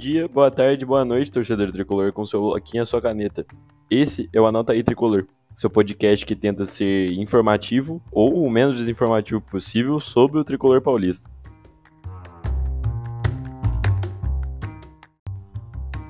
Dia, boa tarde, boa noite, torcedor tricolor, com seu bloquinho e a sua caneta. Esse é o Anota aí Tricolor, seu podcast que tenta ser informativo ou o menos desinformativo possível sobre o tricolor paulista.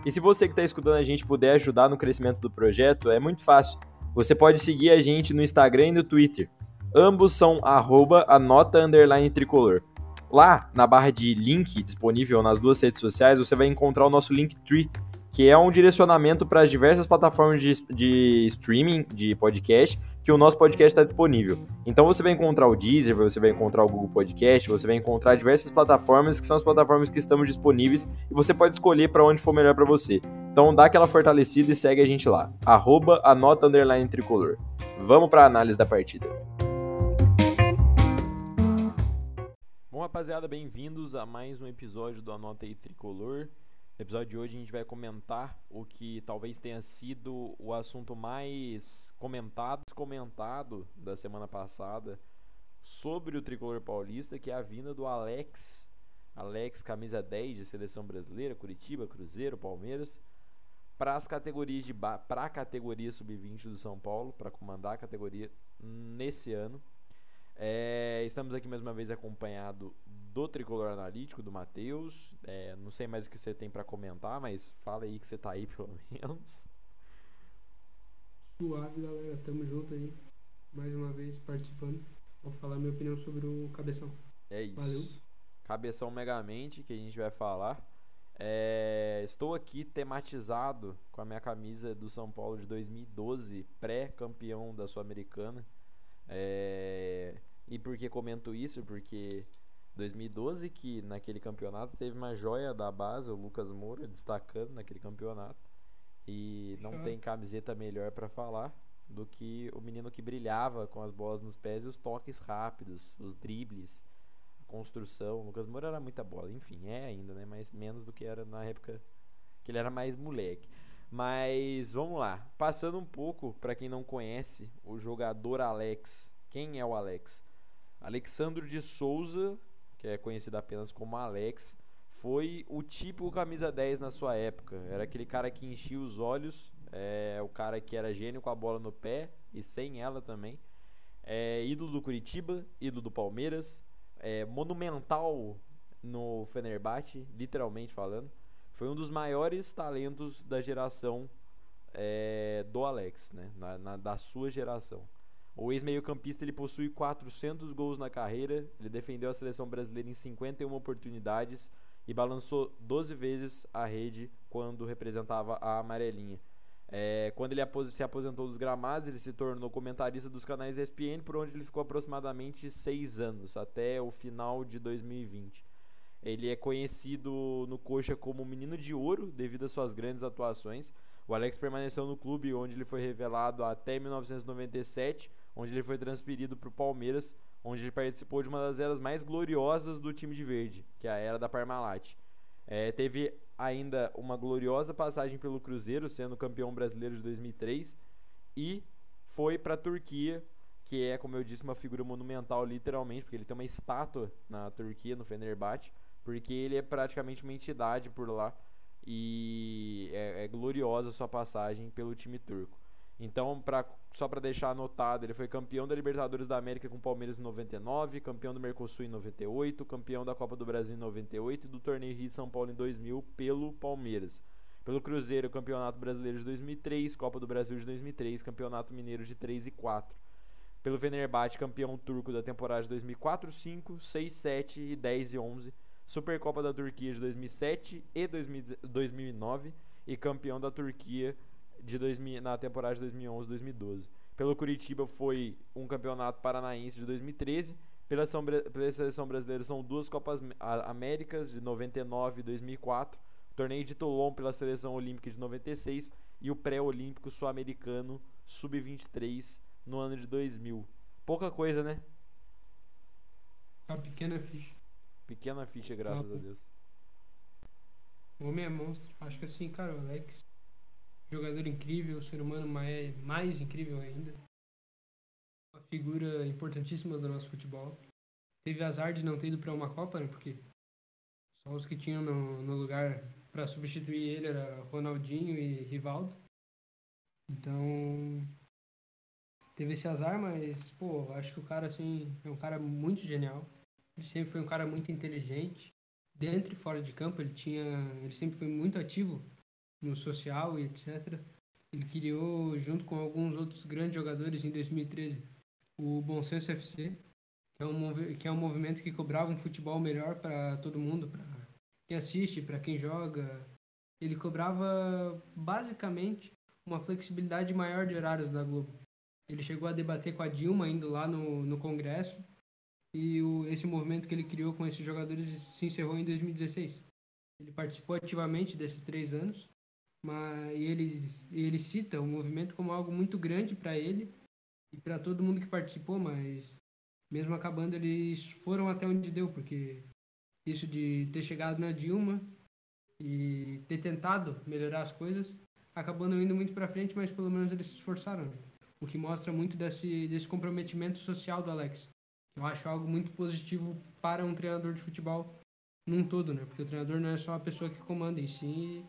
E se você que está escutando a gente puder ajudar no crescimento do projeto, é muito fácil. Você pode seguir a gente no Instagram e no Twitter. Ambos são arroba anota tricolor. Lá, na barra de link disponível nas duas redes sociais, você vai encontrar o nosso Linktree, que é um direcionamento para as diversas plataformas de, de streaming de podcast que o nosso podcast está disponível. Então você vai encontrar o Deezer, você vai encontrar o Google Podcast, você vai encontrar diversas plataformas que são as plataformas que estamos disponíveis e você pode escolher para onde for melhor para você. Então dá aquela fortalecida e segue a gente lá. Arroba anota underline tricolor. Vamos para a análise da partida. Bom, rapaziada, bem-vindos a mais um episódio do Anota aí Tricolor. No episódio de hoje a gente vai comentar o que talvez tenha sido o assunto mais comentado, comentado da semana passada sobre o tricolor paulista, que é a vinda do Alex, Alex camisa 10 de seleção brasileira, Curitiba, Cruzeiro, Palmeiras, para as categorias de para a categoria sub-20 do São Paulo, para comandar a categoria nesse ano. É, estamos aqui mais uma vez acompanhado do Tricolor Analítico, do Matheus. É, não sei mais o que você tem para comentar, mas fala aí que você tá aí pelo menos. Suave, galera. Tamo junto aí. Mais uma vez participando. Vou falar minha opinião sobre o Cabeção. É isso. Valeu. Cabeção Megamente, que a gente vai falar. É, estou aqui tematizado com a minha camisa do São Paulo de 2012, pré-campeão da Sul-Americana. É, e por que comento isso? Porque 2012 que naquele campeonato teve uma joia da base, o Lucas Moura, destacando naquele campeonato. E não tem camiseta melhor para falar do que o menino que brilhava com as bolas nos pés e os toques rápidos, os dribles, a construção. O Lucas Moura era muita bola, enfim, é ainda, né? Mas menos do que era na época que ele era mais moleque. Mas vamos lá, passando um pouco para quem não conhece o jogador Alex. Quem é o Alex? Alexandro de Souza, que é conhecido apenas como Alex, foi o típico camisa 10 na sua época. Era aquele cara que enchia os olhos, é, o cara que era gênio com a bola no pé e sem ela também. É, ídolo do Curitiba, ídolo do Palmeiras, é, monumental no Fenerbahçe, literalmente falando. Foi um dos maiores talentos da geração é, do Alex, né? Na, na, da sua geração. O ex-meio-campista ele possui 400 gols na carreira, ele defendeu a seleção brasileira em 51 oportunidades e balançou 12 vezes a rede quando representava a amarelinha. É, quando ele se aposentou dos gramados, ele se tornou comentarista dos canais ESPN, por onde ele ficou aproximadamente seis anos, até o final de 2020. Ele é conhecido no Coxa como Menino de Ouro, devido às suas grandes atuações. O Alex permaneceu no clube, onde ele foi revelado até 1997, onde ele foi transferido para o Palmeiras, onde ele participou de uma das eras mais gloriosas do time de verde, que é a era da Parmalat. É, teve ainda uma gloriosa passagem pelo Cruzeiro, sendo campeão brasileiro de 2003, e foi para a Turquia, que é, como eu disse, uma figura monumental, literalmente, porque ele tem uma estátua na Turquia, no Fenerbahçe, porque ele é praticamente uma entidade por lá, e é, é gloriosa sua passagem pelo time turco. Então, pra, só para deixar anotado, ele foi campeão da Libertadores da América com o Palmeiras em 99, campeão do Mercosul em 98, campeão da Copa do Brasil em 98 e do Torneio Rio de São Paulo em 2000 pelo Palmeiras. Pelo Cruzeiro, Campeonato Brasileiro de 2003, Copa do Brasil de 2003, Campeonato Mineiro de 3 e 4. Pelo Fenerbahçe, campeão turco da temporada de 2004, 5, 6, 7 e 10 e 11. Supercopa da Turquia de 2007 e 2009 e campeão da Turquia de 2000, na temporada de 2011-2012. Pelo Curitiba foi um campeonato paranaense de 2013. Pela seleção, pela seleção brasileira são duas Copas Américas de 99 e 2004. O torneio de Toulon pela seleção olímpica de 96 e o pré-olímpico sul-americano sub-23 no ano de 2000. Pouca coisa, né? Uma pequena ficha. Pequena ficha, graças a Deus. O homem é monstro. Acho que assim, cara, o Alex jogador incrível, ser humano mais, mais incrível ainda. Uma figura importantíssima do nosso futebol. Teve azar de não ter ido para uma Copa, né? Porque só os que tinham no, no lugar para substituir ele era Ronaldinho e Rivaldo. Então, teve esse azar, mas, pô, acho que o cara, assim, é um cara muito genial. Ele sempre foi um cara muito inteligente. Dentro e fora de campo, ele tinha. Ele sempre foi muito ativo no social e etc. Ele criou, junto com alguns outros grandes jogadores, em 2013, o Bom Senso FC, que é um, que é um movimento que cobrava um futebol melhor para todo mundo, para quem assiste, para quem joga. Ele cobrava basicamente uma flexibilidade maior de horários da Globo. Ele chegou a debater com a Dilma indo lá no, no Congresso e o, esse movimento que ele criou com esses jogadores se encerrou em 2016. Ele participou ativamente desses três anos, mas ele, ele cita o movimento como algo muito grande para ele e para todo mundo que participou, mas mesmo acabando eles foram até onde deu, porque isso de ter chegado na Dilma e ter tentado melhorar as coisas acabou não indo muito para frente, mas pelo menos eles se esforçaram. Né? O que mostra muito desse, desse comprometimento social do Alex. Eu acho algo muito positivo para um treinador de futebol num todo, né? Porque o treinador não é só a pessoa que comanda, em si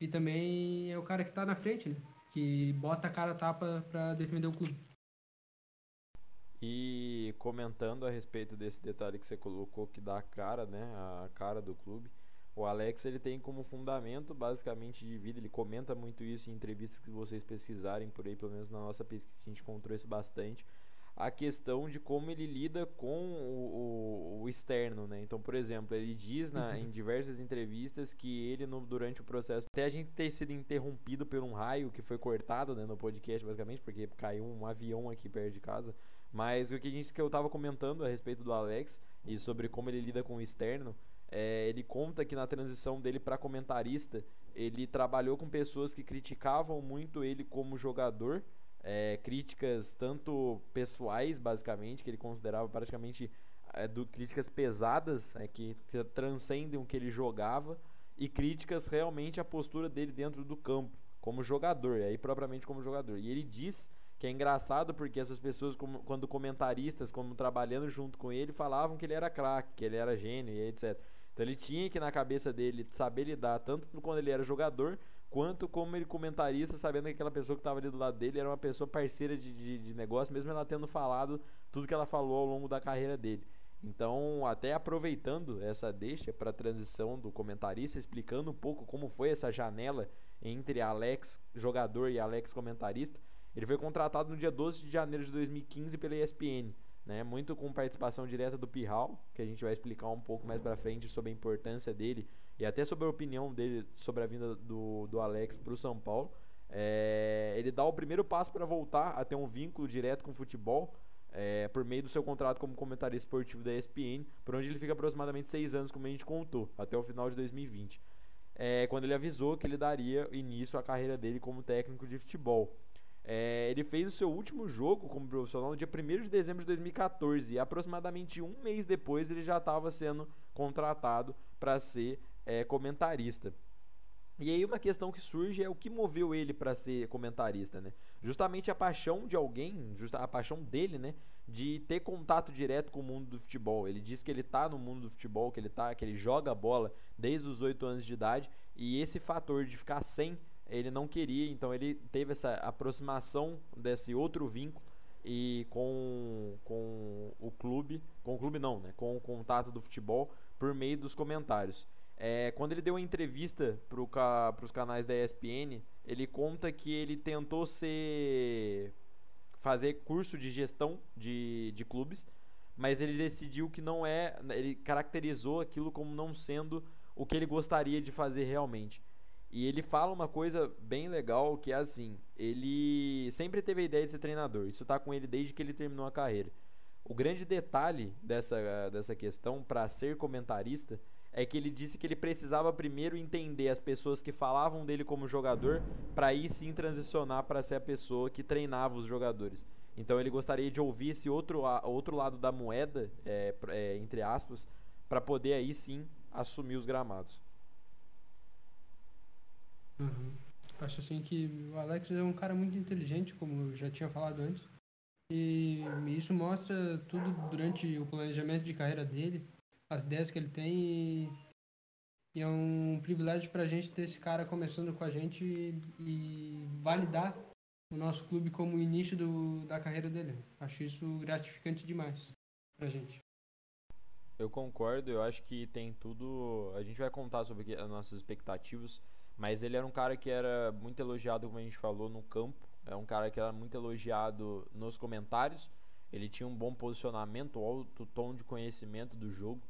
e também é o cara que está na frente, né? Que bota a cara tapa para defender o clube. E comentando a respeito desse detalhe que você colocou que dá a cara, né? A cara do clube. O Alex ele tem como fundamento basicamente de vida, ele comenta muito isso em entrevistas que vocês pesquisarem por aí, pelo menos na nossa pesquisa a gente encontrou isso bastante, a questão de como ele lida com o, o, o externo, né? Então, por exemplo, ele diz na, em diversas entrevistas que ele no, durante o processo, até a gente ter sido interrompido por um raio que foi cortado né, no podcast, basicamente, porque caiu um avião aqui perto de casa. Mas o que, a gente, que eu estava comentando a respeito do Alex e sobre como ele lida com o externo, é, ele conta que na transição dele para comentarista, ele trabalhou com pessoas que criticavam muito ele como jogador, é, críticas tanto pessoais, basicamente, que ele considerava praticamente é, do, críticas pesadas, é, que transcendem o que ele jogava, e críticas realmente à postura dele dentro do campo, como jogador, aí propriamente como jogador. E ele diz que é engraçado porque essas pessoas, como, quando comentaristas, como trabalhando junto com ele, falavam que ele era craque, que ele era gênio e etc. Então ele tinha que na cabeça dele saber lidar tanto quando ele era jogador quanto como ele comentarista, sabendo que aquela pessoa que estava ali do lado dele era uma pessoa parceira de, de, de, negócio, mesmo ela tendo falado tudo que ela falou ao longo da carreira dele. Então, até aproveitando essa deixa para a transição do comentarista, explicando um pouco como foi essa janela entre Alex jogador e Alex comentarista, ele foi contratado no dia 12 de janeiro de 2015 pela ESPN né? Muito com participação direta do Pirral, que a gente vai explicar um pouco mais para frente sobre a importância dele e até sobre a opinião dele sobre a vinda do, do Alex para o São Paulo. É, ele dá o primeiro passo para voltar a ter um vínculo direto com o futebol é, por meio do seu contrato como comentarista esportivo da ESPN, por onde ele fica aproximadamente seis anos, como a gente contou, até o final de 2020. É, quando ele avisou que ele daria início à carreira dele como técnico de futebol. Ele fez o seu último jogo como profissional no dia 1 de dezembro de 2014 e aproximadamente um mês depois ele já estava sendo contratado para ser é, comentarista. E aí uma questão que surge é o que moveu ele para ser comentarista, né? Justamente a paixão de alguém, a paixão dele, né, de ter contato direto com o mundo do futebol. Ele diz que ele está no mundo do futebol, que ele tá, que ele joga bola desde os 8 anos de idade, e esse fator de ficar sem ele não queria, então ele teve essa aproximação desse outro vínculo e com, com o clube, com o clube não, né, com o contato do futebol por meio dos comentários. É, quando ele deu uma entrevista para os canais da ESPN, ele conta que ele tentou ser fazer curso de gestão de, de clubes, mas ele decidiu que não é, ele caracterizou aquilo como não sendo o que ele gostaria de fazer realmente. E ele fala uma coisa bem legal que é assim: ele sempre teve a ideia de ser treinador. Isso tá com ele desde que ele terminou a carreira. O grande detalhe dessa, dessa questão para ser comentarista é que ele disse que ele precisava primeiro entender as pessoas que falavam dele como jogador para aí sim transicionar para ser a pessoa que treinava os jogadores. Então ele gostaria de ouvir esse outro, outro lado da moeda, é, é, entre aspas, para poder aí sim assumir os gramados. Uhum. Acho assim que o Alex é um cara muito inteligente, como eu já tinha falado antes. E isso mostra tudo durante o planejamento de carreira dele, as ideias que ele tem. E é um privilégio para a gente ter esse cara começando com a gente e, e validar o nosso clube como início do, da carreira dele. Acho isso gratificante demais para a gente. Eu concordo, eu acho que tem tudo. A gente vai contar sobre as nossas expectativas, mas ele era um cara que era muito elogiado, como a gente falou, no campo. É um cara que era muito elogiado nos comentários. Ele tinha um bom posicionamento, alto tom de conhecimento do jogo.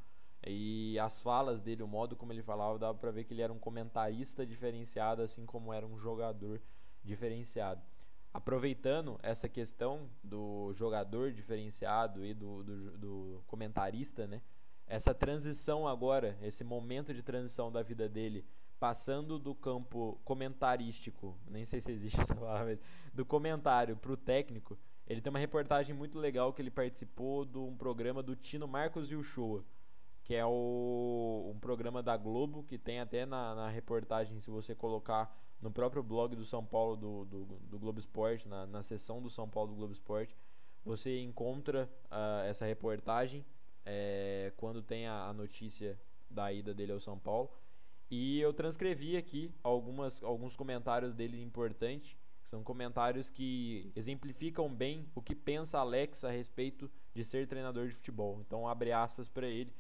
E as falas dele, o modo como ele falava, dava para ver que ele era um comentarista diferenciado, assim como era um jogador diferenciado. Aproveitando essa questão do jogador diferenciado e do, do, do comentarista, né? Essa transição agora, esse momento de transição da vida dele, passando do campo comentarístico, nem sei se existe essa palavra, mas do comentário para o técnico, ele tem uma reportagem muito legal que ele participou de um programa do Tino Marcos e o Showa que é o, um programa da Globo, que tem até na, na, reportagem, se você colocar no próprio blog do São Paulo, do, do, do Globo Esporte, na, na seção do São Paulo do Globo Esporte, você encontra uh, essa reportagem é, quando tem a, a, notícia da ida dele ao São Paulo. E eu transcrevi aqui algumas, alguns comentários dele importantes. São comentários que exemplificam bem o que pensa Alex a respeito de ser treinador de futebol. Então, abre aspas para ele.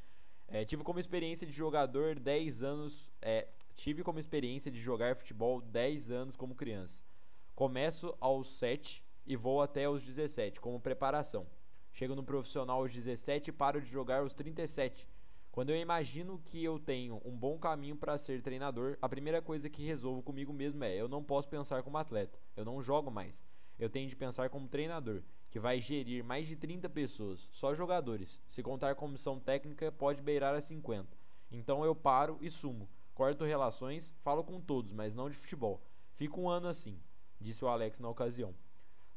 É, tive como experiência de jogador 10 anos. É, tive como experiência de jogar futebol 10 anos como criança. Começo aos 7 e vou até os 17 como preparação. Chego no profissional aos 17 e paro de jogar aos 37. Quando eu imagino que eu tenho um bom caminho para ser treinador, a primeira coisa que resolvo comigo mesmo é: eu não posso pensar como atleta, eu não jogo mais. Eu tenho de pensar como treinador que vai gerir mais de 30 pessoas, só jogadores. Se contar comissão técnica, pode beirar a 50. Então eu paro e sumo. Corto relações, falo com todos, mas não de futebol. Fico um ano assim, disse o Alex na ocasião.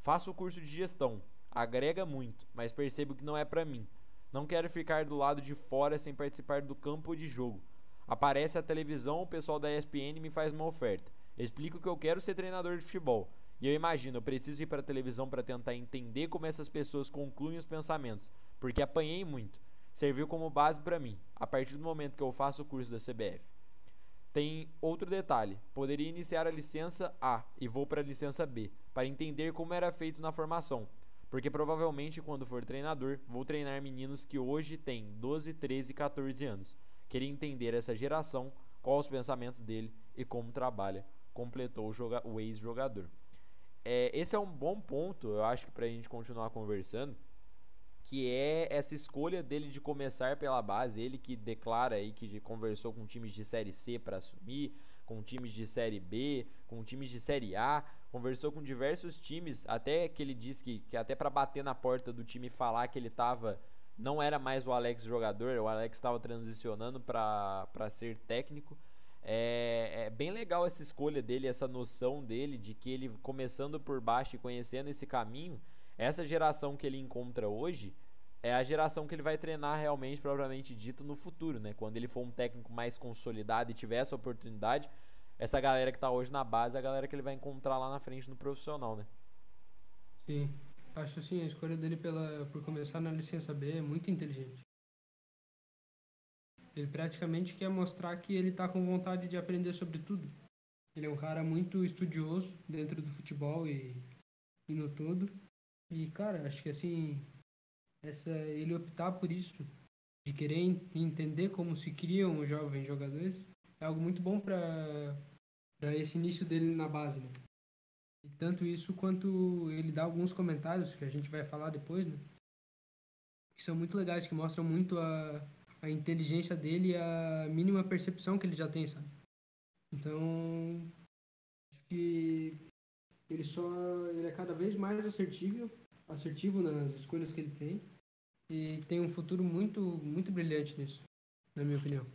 Faço o curso de gestão, agrega muito, mas percebo que não é para mim. Não quero ficar do lado de fora sem participar do campo de jogo. Aparece a televisão, o pessoal da ESPN me faz uma oferta. Explico que eu quero ser treinador de futebol. E eu imagino, eu preciso ir para a televisão para tentar entender como essas pessoas concluem os pensamentos, porque apanhei muito. Serviu como base para mim, a partir do momento que eu faço o curso da CBF. Tem outro detalhe: poderia iniciar a licença A e vou para a licença B, para entender como era feito na formação. Porque provavelmente, quando for treinador, vou treinar meninos que hoje têm 12, 13, 14 anos. Queria entender essa geração, quais os pensamentos dele e como trabalha, completou o, o ex-jogador é, esse é um bom ponto, eu acho que pra gente continuar conversando, que é essa escolha dele de começar pela base, ele que declara aí que conversou com times de série C para assumir, com times de série B, com times de série A, conversou com diversos times, até que ele disse que, que até para bater na porta do time falar que ele tava não era mais o Alex jogador, o Alex estava transicionando para ser técnico. É, é, bem legal essa escolha dele, essa noção dele de que ele começando por baixo e conhecendo esse caminho, essa geração que ele encontra hoje é a geração que ele vai treinar realmente, propriamente dito, no futuro, né? Quando ele for um técnico mais consolidado e tiver essa oportunidade, essa galera que está hoje na base é a galera que ele vai encontrar lá na frente no profissional, né? Sim, acho sim, a escolha dele pela, por começar na licença B é muito inteligente. Ele praticamente quer mostrar que ele está com vontade de aprender sobre tudo. Ele é um cara muito estudioso dentro do futebol e, e no todo. E, cara, acho que assim, essa, ele optar por isso, de querer entender como se criam os jovens jogadores, é algo muito bom para esse início dele na base, né? E tanto isso quanto ele dá alguns comentários que a gente vai falar depois, né? Que são muito legais, que mostram muito a, a inteligência dele e a mínima percepção que ele já tem, sabe? Então, acho que ele só ele é cada vez mais assertivo, assertivo nas escolhas que ele tem e tem um futuro muito muito brilhante nisso, na minha opinião.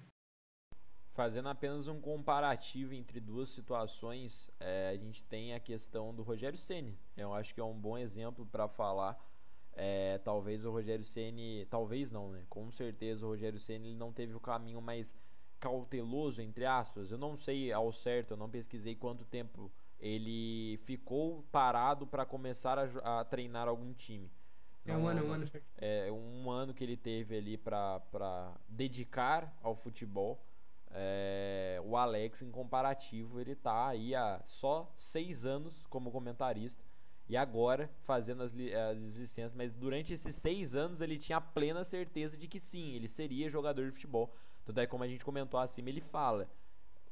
Fazendo apenas um comparativo entre duas situações, é, a gente tem a questão do Rogério Ceni. Eu acho que é um bom exemplo para falar é, talvez o Rogério Ceni, talvez não, né? Com certeza o Rogério Ceni ele não teve o caminho mais cauteloso entre aspas. Eu não sei ao certo, eu não pesquisei quanto tempo ele ficou parado para começar a, a, treinar algum time. É um ano, um ano. É um ano que ele teve ali para dedicar ao futebol. é, o Alex, em comparativo, ele tá aí há só seis anos como comentarista e agora fazendo as, as licenças. Mas durante esses seis anos ele tinha plena certeza de que sim, ele seria jogador de futebol. Tanto é como a gente comentou acima, ele fala.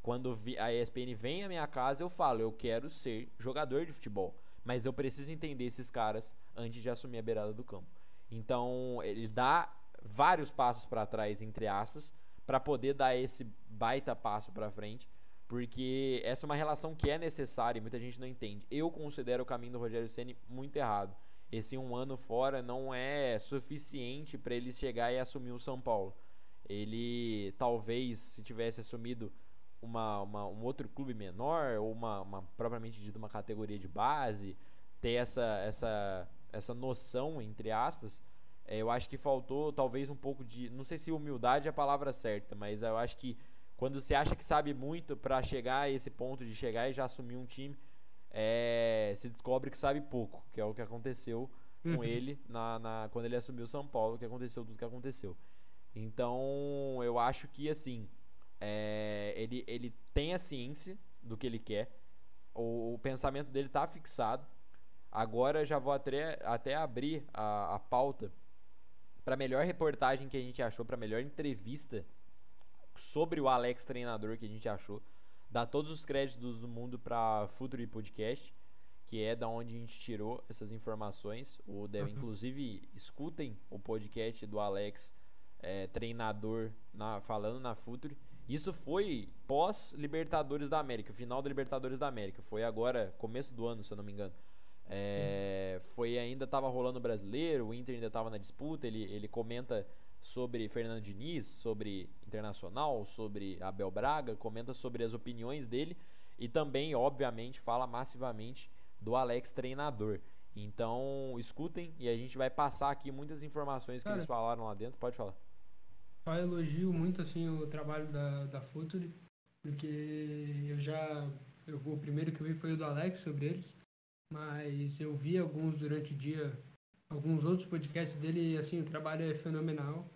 Quando a ESPN vem à minha casa, eu falo, eu quero ser jogador de futebol. Mas eu preciso entender esses caras antes de assumir a beirada do campo. Então, ele dá vários passos para trás, entre aspas, para poder dar esse baita passo para frente, porque essa é uma relação que é necessária e muita gente não entende. Eu considero o caminho do Rogério Ceni muito errado. Esse um ano fora não é suficiente para ele chegar e assumir o São Paulo. Ele talvez se tivesse assumido uma, uma, um outro clube menor ou uma, uma propriamente dito uma categoria de base, ter essa essa essa noção entre aspas, é, eu acho que faltou talvez um pouco de. Não sei se humildade é a palavra certa, mas eu acho que quando você acha que sabe muito para chegar a esse ponto de chegar e já assumir um time, é, se descobre que sabe pouco, que é o que aconteceu com uhum. ele na, na, quando ele assumiu São Paulo, que aconteceu tudo que aconteceu. Então eu acho que assim é, ele, ele tem a ciência do que ele quer, o, o pensamento dele está fixado. Agora já vou até, até abrir a, a pauta para melhor reportagem que a gente achou, para melhor entrevista sobre o Alex treinador que a gente achou. Dá todos os créditos do mundo para Futuri Podcast, que é da onde a gente tirou essas informações. O deve, uhum. inclusive, escutem o podcast do Alex é, treinador na, falando na Futuri. Isso foi pós Libertadores da América, o final da Libertadores da América. Foi agora, começo do ano, se eu não me engano. É, foi ainda estava rolando o brasileiro, o Inter ainda estava na disputa. Ele, ele comenta sobre Fernando Diniz, sobre Internacional, sobre Abel Braga, comenta sobre as opiniões dele e também, obviamente, fala massivamente do Alex treinador. Então, escutem e a gente vai passar aqui muitas informações que Cara, eles falaram lá dentro. Pode falar. Só elogio muito assim o trabalho da, da Futuri, porque eu já. Eu, o primeiro que eu vi foi o do Alex sobre eles mas eu vi alguns durante o dia, alguns outros podcasts dele e assim, o trabalho é fenomenal.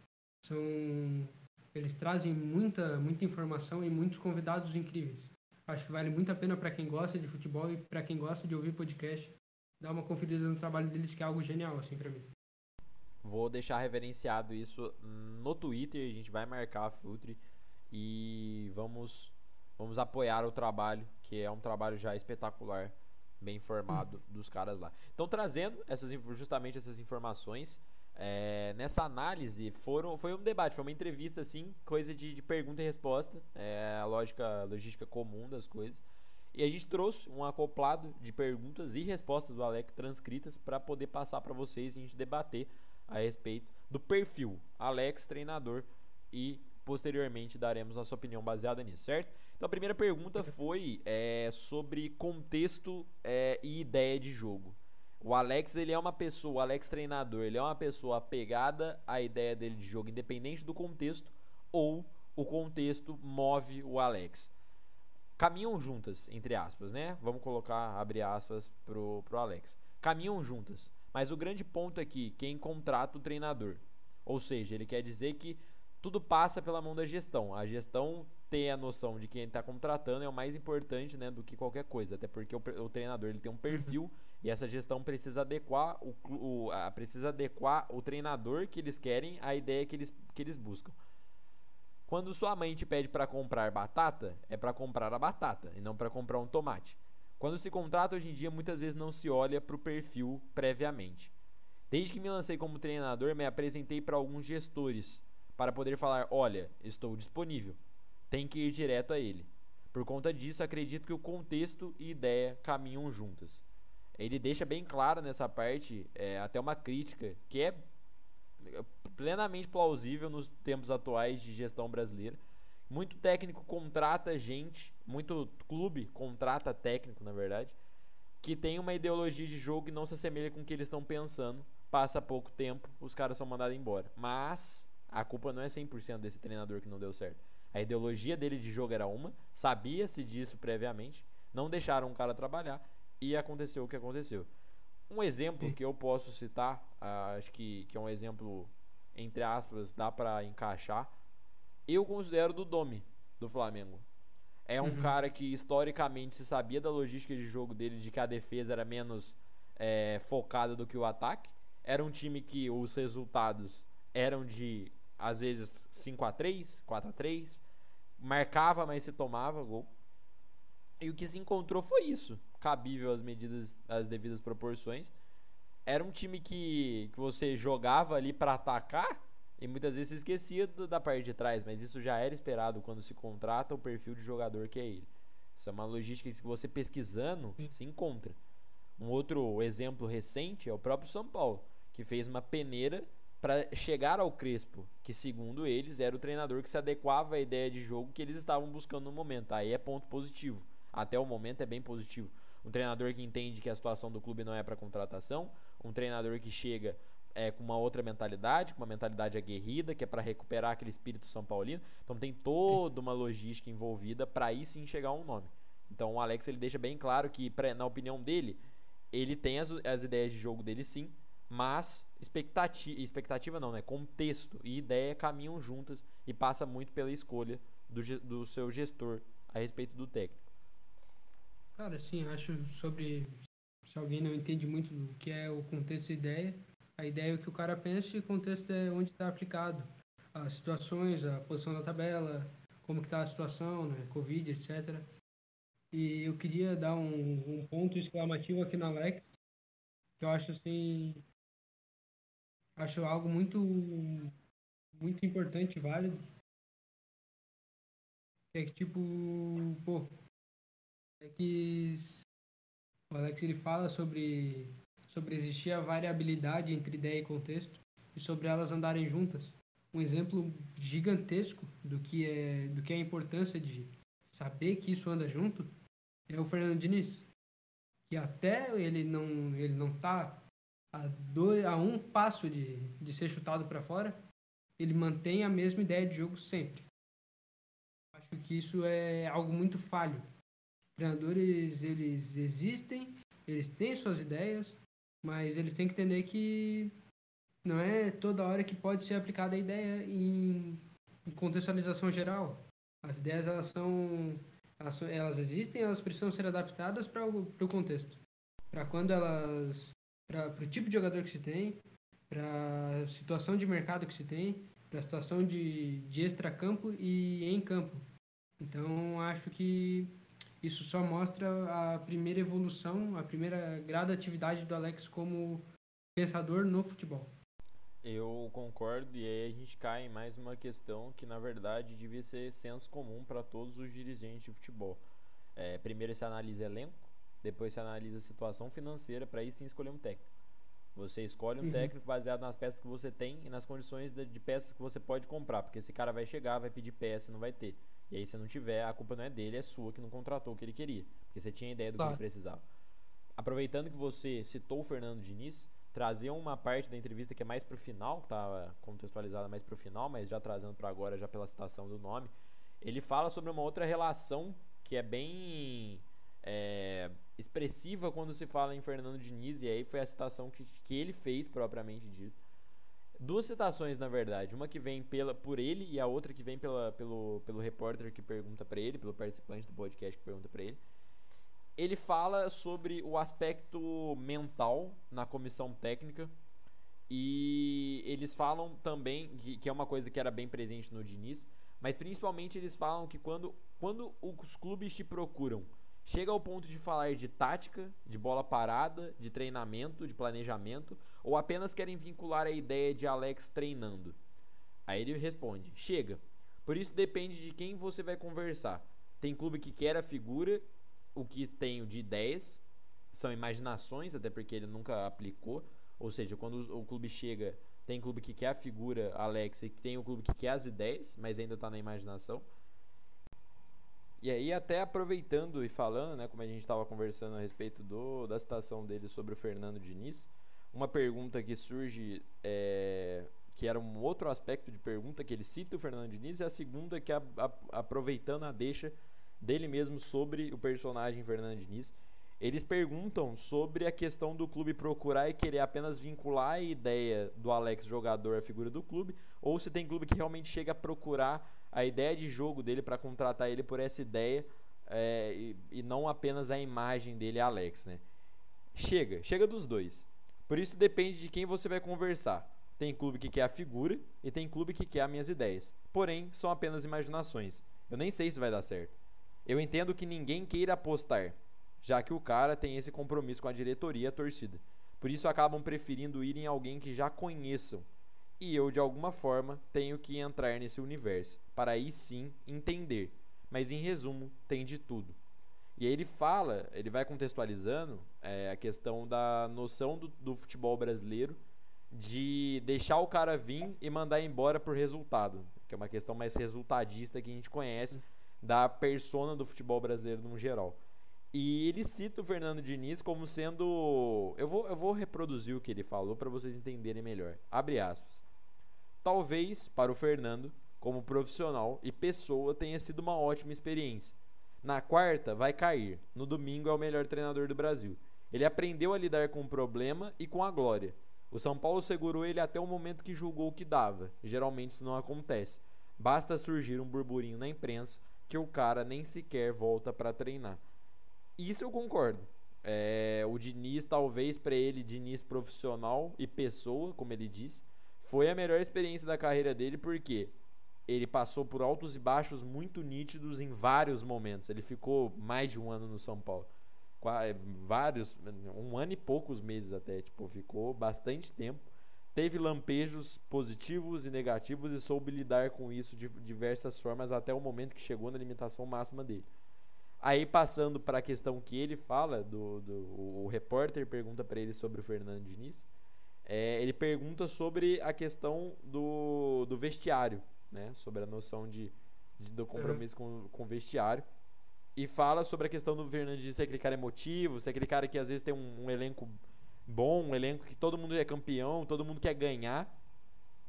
São eles trazem muita muita informação e muitos convidados incríveis. Acho que vale muito a pena para quem gosta de futebol e para quem gosta de ouvir podcast, dar uma conferida no trabalho deles que é algo genial assim para mim. Vou deixar reverenciado isso no Twitter, a gente vai marcar a Futre e vamos vamos apoiar o trabalho, que é um trabalho já espetacular bem informado dos caras lá. Então, trazendo essas, justamente essas informações, é, nessa análise foram, foi um debate, foi uma entrevista assim, coisa de, de pergunta e resposta, é, a lógica, logística comum das coisas. E a gente trouxe um acoplado de perguntas e respostas do Alec transcritas para poder passar para vocês e a gente debater a respeito do perfil Alex treinador e posteriormente daremos nossa opinião baseada nisso, certo? Então a primeira pergunta foi é, sobre contexto é, e ideia de jogo. O Alex, ele é uma pessoa, o Alex treinador, ele é uma pessoa apegada à ideia dele de jogo, independente do contexto, ou o contexto move o Alex. Caminham juntas, entre aspas, né? Vamos colocar, abrir aspas pro, pro Alex. Caminham juntas. Mas o grande ponto aqui, quem contrata o treinador. Ou seja, ele quer dizer que tudo passa pela mão da gestão. A gestão ter a noção de quem está contratando é o mais importante né, do que qualquer coisa. Até porque o, o treinador ele tem um perfil uhum. e essa gestão precisa adequar o, o a, precisa adequar o treinador que eles querem à ideia que eles, que eles buscam. Quando sua mãe te pede para comprar batata, é para comprar a batata e não para comprar um tomate. Quando se contrata hoje em dia, muitas vezes não se olha para o perfil previamente. Desde que me lancei como treinador, me apresentei para alguns gestores para poder falar: olha, estou disponível tem que ir direto a ele. Por conta disso, acredito que o contexto e ideia caminham juntas. Ele deixa bem claro nessa parte, é, até uma crítica, que é plenamente plausível nos tempos atuais de gestão brasileira. Muito técnico contrata gente, muito clube contrata técnico, na verdade, que tem uma ideologia de jogo que não se assemelha com o que eles estão pensando. Passa pouco tempo, os caras são mandados embora. Mas a culpa não é 100% desse treinador que não deu certo. A ideologia dele de jogo era uma, sabia-se disso previamente, não deixaram o cara trabalhar e aconteceu o que aconteceu. Um exemplo que eu posso citar, uh, acho que, que é um exemplo, entre aspas, dá para encaixar, eu considero do Domi. do Flamengo. É um Uhum. cara que historicamente se sabia da logística de jogo dele, de que a defesa era menos é, focada do que o ataque. Era um time que os resultados eram de, às vezes, 5 a 3 4 a 3 Marcava, mas se tomava gol. E o que se encontrou foi isso. Cabível às medidas, às devidas proporções. Era um time que, que você jogava ali pra atacar e muitas vezes se esquecia da parte de trás, mas isso já era esperado quando se contrata o perfil de jogador que é ele. Isso é uma logística que você pesquisando se encontra. Um outro exemplo recente é o próprio São Paulo, que fez uma peneira para chegar ao Crespo, que segundo eles era o treinador que se adequava à ideia de jogo que eles estavam buscando no momento. Aí é ponto positivo. Até o momento é bem positivo. Um treinador que entende que a situação do clube não é para contratação, um treinador que chega é, com uma outra mentalidade, com uma mentalidade aguerrida, que é para recuperar aquele espírito são paulino. Então tem toda uma logística envolvida para aí sim chegar um nome. Então o Alex ele deixa bem claro que, pra- na opinião dele, ele tem as, as ideias de jogo dele sim, mas expectativa, expectativa não, né? Contexto e ideia caminham juntas e passa muito pela escolha do, do seu gestor a respeito do técnico. Cara, sim, acho sobre se alguém não entende muito do que é o contexto e ideia, a ideia é o que o cara pensa e o contexto é onde está aplicado. As situações, a posição da tabela, como está a situação, né, Covid, etc. E eu queria dar um, um ponto exclamativo aqui no Alex, que eu acho assim, acho algo muito muito importante e válido. É que tipo, pô, é que o Alex ele fala sobre sobre existir a variabilidade entre ideia e contexto e sobre elas andarem juntas. Um exemplo gigantesco do que é do que é a importância de saber que isso anda junto é o Fernando Diniz, que até ele não ele não tá a, dois, a um passo de, de ser chutado para fora, ele mantém a mesma ideia de jogo sempre. Acho que isso é algo muito falho. Os treinadores, eles existem, eles têm suas ideias, mas eles têm que entender que não é toda hora que pode ser aplicada a ideia em, em contextualização geral. As ideias, elas são, elas, existem, elas precisam ser adaptadas para o contexto. Para quando elas, para o tipo de jogador que se tem, para a situação de mercado que se tem, para a situação de, de extracampo e em campo. Então, acho que isso só mostra a primeira evolução, a primeira gradatividade do Alex como pensador no futebol. Eu concordo, e aí a gente cai em mais uma questão que na verdade devia ser senso comum para todos os dirigentes de futebol. É, primeiro se analisa elenco, depois se analisa a situação financeira para aí sim escolher um técnico. Você escolhe um Uhum. técnico baseado nas peças que você tem e nas condições de, de peças que você pode comprar, porque esse cara vai chegar, vai pedir peça e não vai ter. E aí se não tiver, a culpa não é dele, é sua que não contratou o que ele queria, porque você tinha ideia do que Claro. ele precisava. Aproveitando que você citou o Fernando Diniz, trazer uma parte da entrevista que é mais pro final, que tá contextualizada mais pro final, mas já trazendo para agora já pela citação do nome, ele fala sobre uma outra relação que é bem é, expressiva quando se fala em Fernando Diniz, e aí foi a citação que, que ele fez propriamente dito. Duas citações, na verdade, uma que vem pela, por ele e a outra que vem pela, pelo, pelo repórter que pergunta para ele, pelo participante do podcast que pergunta para ele ele fala sobre o aspecto mental na comissão técnica e eles falam também que, que é uma coisa que era bem presente no Diniz, mas principalmente eles falam que quando, quando os clubes te procuram, chega ao ponto de falar de tática, de bola parada, de treinamento, de planejamento, ou apenas querem vincular a ideia de Alex treinando. Aí ele responde: chega. Por isso depende de quem você vai conversar. Tem clube que quer a figura o que tenho de ideias são imaginações, até porque ele nunca aplicou. Ou seja, quando o clube chega, tem clube que quer a figura Alex e tem o clube que quer as ideias, mas ainda está na imaginação. E aí, até aproveitando e falando, né, como a gente estava conversando a respeito do, da citação dele sobre o Fernando Diniz, uma pergunta que surge, é, que era um outro aspecto de pergunta que ele cita o Fernando Diniz, e a segunda que, a, a, aproveitando a deixa dele mesmo sobre o personagem Fernando Diniz. Eles perguntam sobre a questão do clube procurar e querer apenas vincular a ideia do Alex jogador à figura do clube, ou se tem clube que realmente chega a procurar a ideia de jogo dele para contratar ele por essa ideia é, e, e, não apenas a imagem dele, Alex, né? Chega, chega dos dois. Por isso depende de quem você vai conversar. Tem clube que quer a figura e tem clube que quer as minhas ideias. Porém, são apenas imaginações. Eu nem sei se vai dar certo. Eu entendo que ninguém queira apostar, já que o cara tem esse compromisso com a diretoria e a torcida. Por isso acabam preferindo ir em alguém que já conheçam. E eu, de alguma forma, tenho que entrar nesse universo, para aí sim entender. Mas em resumo, tem de tudo. E aí ele fala, ele vai contextualizando é, a questão da noção do, do, futebol brasileiro de deixar o cara vir e mandar embora por resultado, que é uma questão mais resultadista que a gente conhece da persona do futebol brasileiro no geral. E ele cita o Fernando Diniz como sendo. Eu vou, eu vou reproduzir o que ele falou para vocês entenderem melhor. Abre aspas. Talvez, para o Fernando, como profissional e pessoa, tenha sido uma ótima experiência. Na quarta, vai cair. No domingo, é o melhor treinador do Brasil. Ele aprendeu a lidar com o problema e com a glória. O São Paulo segurou ele até o momento que julgou que dava. Geralmente isso não acontece. Basta surgir um burburinho na imprensa que o cara nem sequer volta para treinar. Isso eu concordo. É, o Diniz, talvez para ele, Diniz profissional e pessoa, como ele disse, foi a melhor experiência da carreira dele porque ele passou por altos e baixos muito nítidos em vários momentos. Ele ficou mais de um ano no São Paulo. Vários, um ano e poucos meses até, tipo, ficou bastante tempo. Teve lampejos positivos e negativos e soube lidar com isso de diversas formas até o momento que chegou na limitação máxima dele. Aí passando para a questão que ele fala, do, do o, o repórter pergunta para ele sobre o Fernando Diniz, é, ele pergunta sobre a questão do, do vestiário, né? Sobre a noção de, de do compromisso com, com o vestiário. E fala sobre a questão do Fernando Diniz ser aquele cara emotivo, ser aquele cara que às vezes tem um, um elenco bom, um elenco que todo mundo é campeão, todo mundo quer ganhar.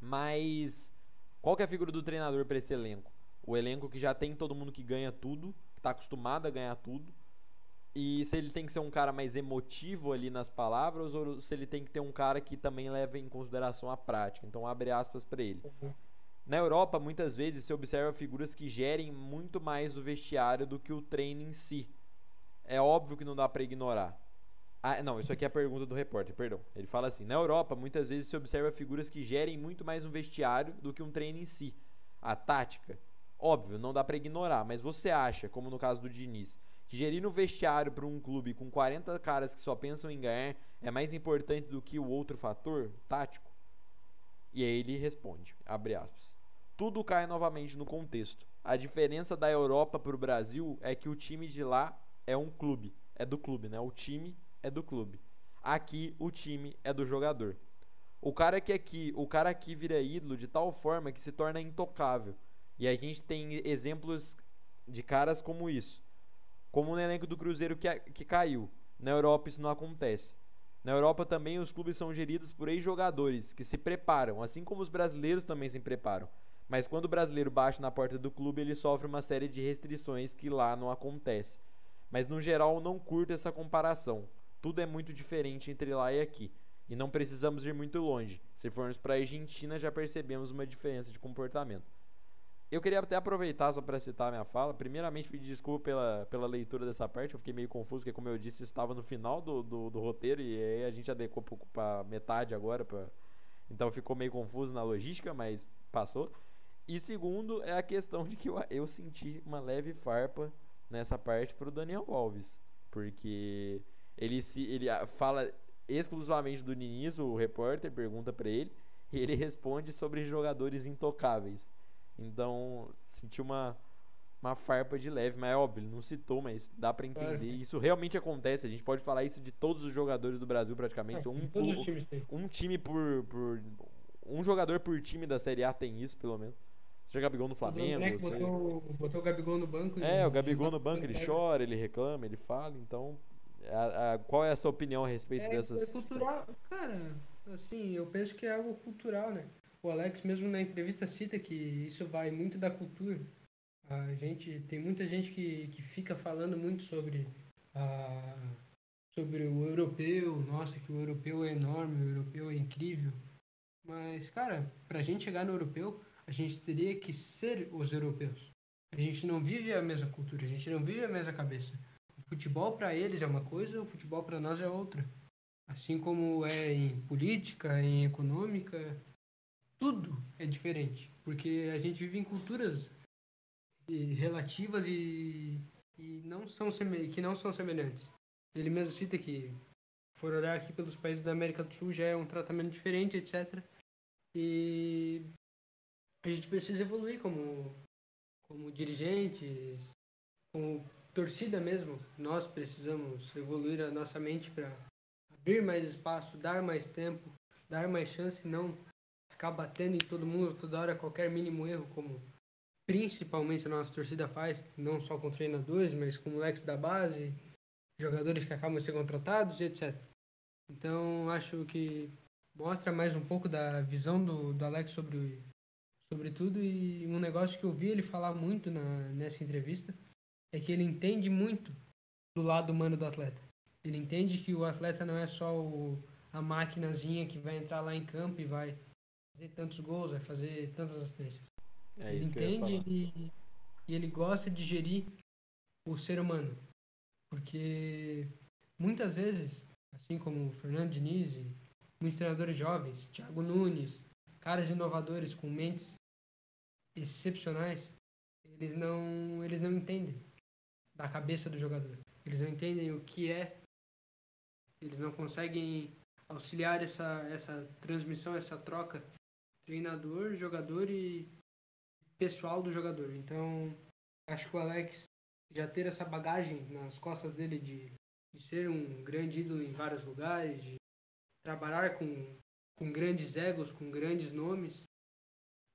Mas qual que é a figura do treinador para esse elenco? O elenco que já tem todo mundo que ganha tudo está acostumado a ganhar tudo. E se ele tem que ser um cara mais emotivo ali nas palavras ou se ele tem que ter um cara que também leve em consideração a prática. Então abre aspas para ele. Uhum. Na Europa, muitas vezes se observa figuras que gerem muito mais o vestiário do que o treino em si. É óbvio que não dá para ignorar. Ah, não, isso aqui é a pergunta do repórter, perdão. Ele fala assim: na Europa, muitas vezes se observa figuras que gerem muito mais um vestiário do que um treino em si. A tática, Óbvio, não dá para ignorar, mas você acha, como no caso do Diniz, que gerir no vestiário para um clube com 40 caras que só pensam em ganhar é mais importante do que o outro fator tático? E aí ele responde, abre aspas. Tudo cai novamente no contexto. A diferença da Europa para o Brasil é que o time de lá é um clube, é do clube, né? O time é do clube. Aqui o time é do jogador. O cara que aqui, o cara aqui vira ídolo de tal forma que se torna intocável e a gente tem exemplos de caras como isso. Como no elenco do Cruzeiro que, que caiu. Na Europa isso não acontece. Na Europa também os clubes são geridos por ex-jogadores que se preparam, assim como os brasileiros também se preparam. Mas quando o brasileiro bate na porta do clube, ele sofre uma série de restrições que lá não acontece. Mas no geral não curto essa comparação. Tudo é muito diferente entre lá e aqui. E não precisamos ir muito longe. Se formos para a Argentina, já percebemos uma diferença de comportamento. Eu queria até aproveitar só para citar a minha fala. Primeiramente, pedir desculpa pela, pela leitura dessa parte. Eu fiquei meio confuso, porque, como eu disse, estava no final do, do, do roteiro e aí a gente adequou para metade agora. Pra... Então ficou meio confuso na logística, mas passou. E segundo, é a questão de que eu, eu senti uma leve farpa nessa parte para o Daniel Alves. Porque ele, se, ele fala exclusivamente do Diniz, o repórter pergunta para ele, e ele responde sobre jogadores intocáveis. Então, senti uma, uma farpa de leve, mas é óbvio, ele não citou, mas dá para entender. É. Isso realmente acontece. A gente pode falar isso de todos os jogadores do Brasil, praticamente. É, um, por, um time por, por. Um jogador por time da Série A tem isso, pelo menos. Já Gabigol no Flamengo. O você... botou, botou o Gabigol no banco. É, o Gabigol no banco, ele chora, ele reclama, ele fala. Então, a, a, qual é a sua opinião a respeito é, dessas. É cultural, cara, assim, eu penso que é algo cultural, né? O Alex mesmo na entrevista cita que isso vai muito da cultura. A gente tem muita gente que, que fica falando muito sobre a, sobre o europeu, nossa, que o europeu é enorme, o europeu é incrível. Mas, cara, pra gente chegar no europeu, a gente teria que ser os europeus. A gente não vive a mesma cultura, a gente não vive a mesma cabeça. O futebol para eles é uma coisa, o futebol para nós é outra. Assim como é em política, em econômica, tudo é diferente, porque a gente vive em culturas relativas e, e não são que não são semelhantes. Ele mesmo cita que for olhar aqui pelos países da América do Sul já é um tratamento diferente, etc. E a gente precisa evoluir como como dirigentes, como torcida mesmo. Nós precisamos evoluir a nossa mente para abrir mais espaço, dar mais tempo, dar mais chance, não ficar batendo em todo mundo toda hora qualquer mínimo erro, como principalmente a nossa torcida faz, não só com treinadores, mas com moleques da base, jogadores que acabam de ser contratados, etc. Então, acho que mostra mais um pouco da visão do, do Alex sobre, sobre tudo e um negócio que eu vi ele falar muito na, nessa entrevista é que ele entende muito do lado humano do atleta. Ele entende que o atleta não é só o, a maquinazinha que vai entrar lá em campo e vai fazer tantos gols, vai fazer tantas assistências. É ele entende e, e ele gosta de gerir o ser humano. Porque muitas vezes, assim como o Fernando Diniz muitos treinadores jovens, Thiago Nunes, caras inovadores com mentes excepcionais, eles não, eles não entendem da cabeça do jogador. Eles não entendem o que é. Eles não conseguem auxiliar essa, essa transmissão, essa troca treinador, jogador e pessoal do jogador. Então, acho que o Alex já ter essa bagagem nas costas dele de, de ser um grande ídolo em vários lugares, de trabalhar com, com grandes egos, com grandes nomes,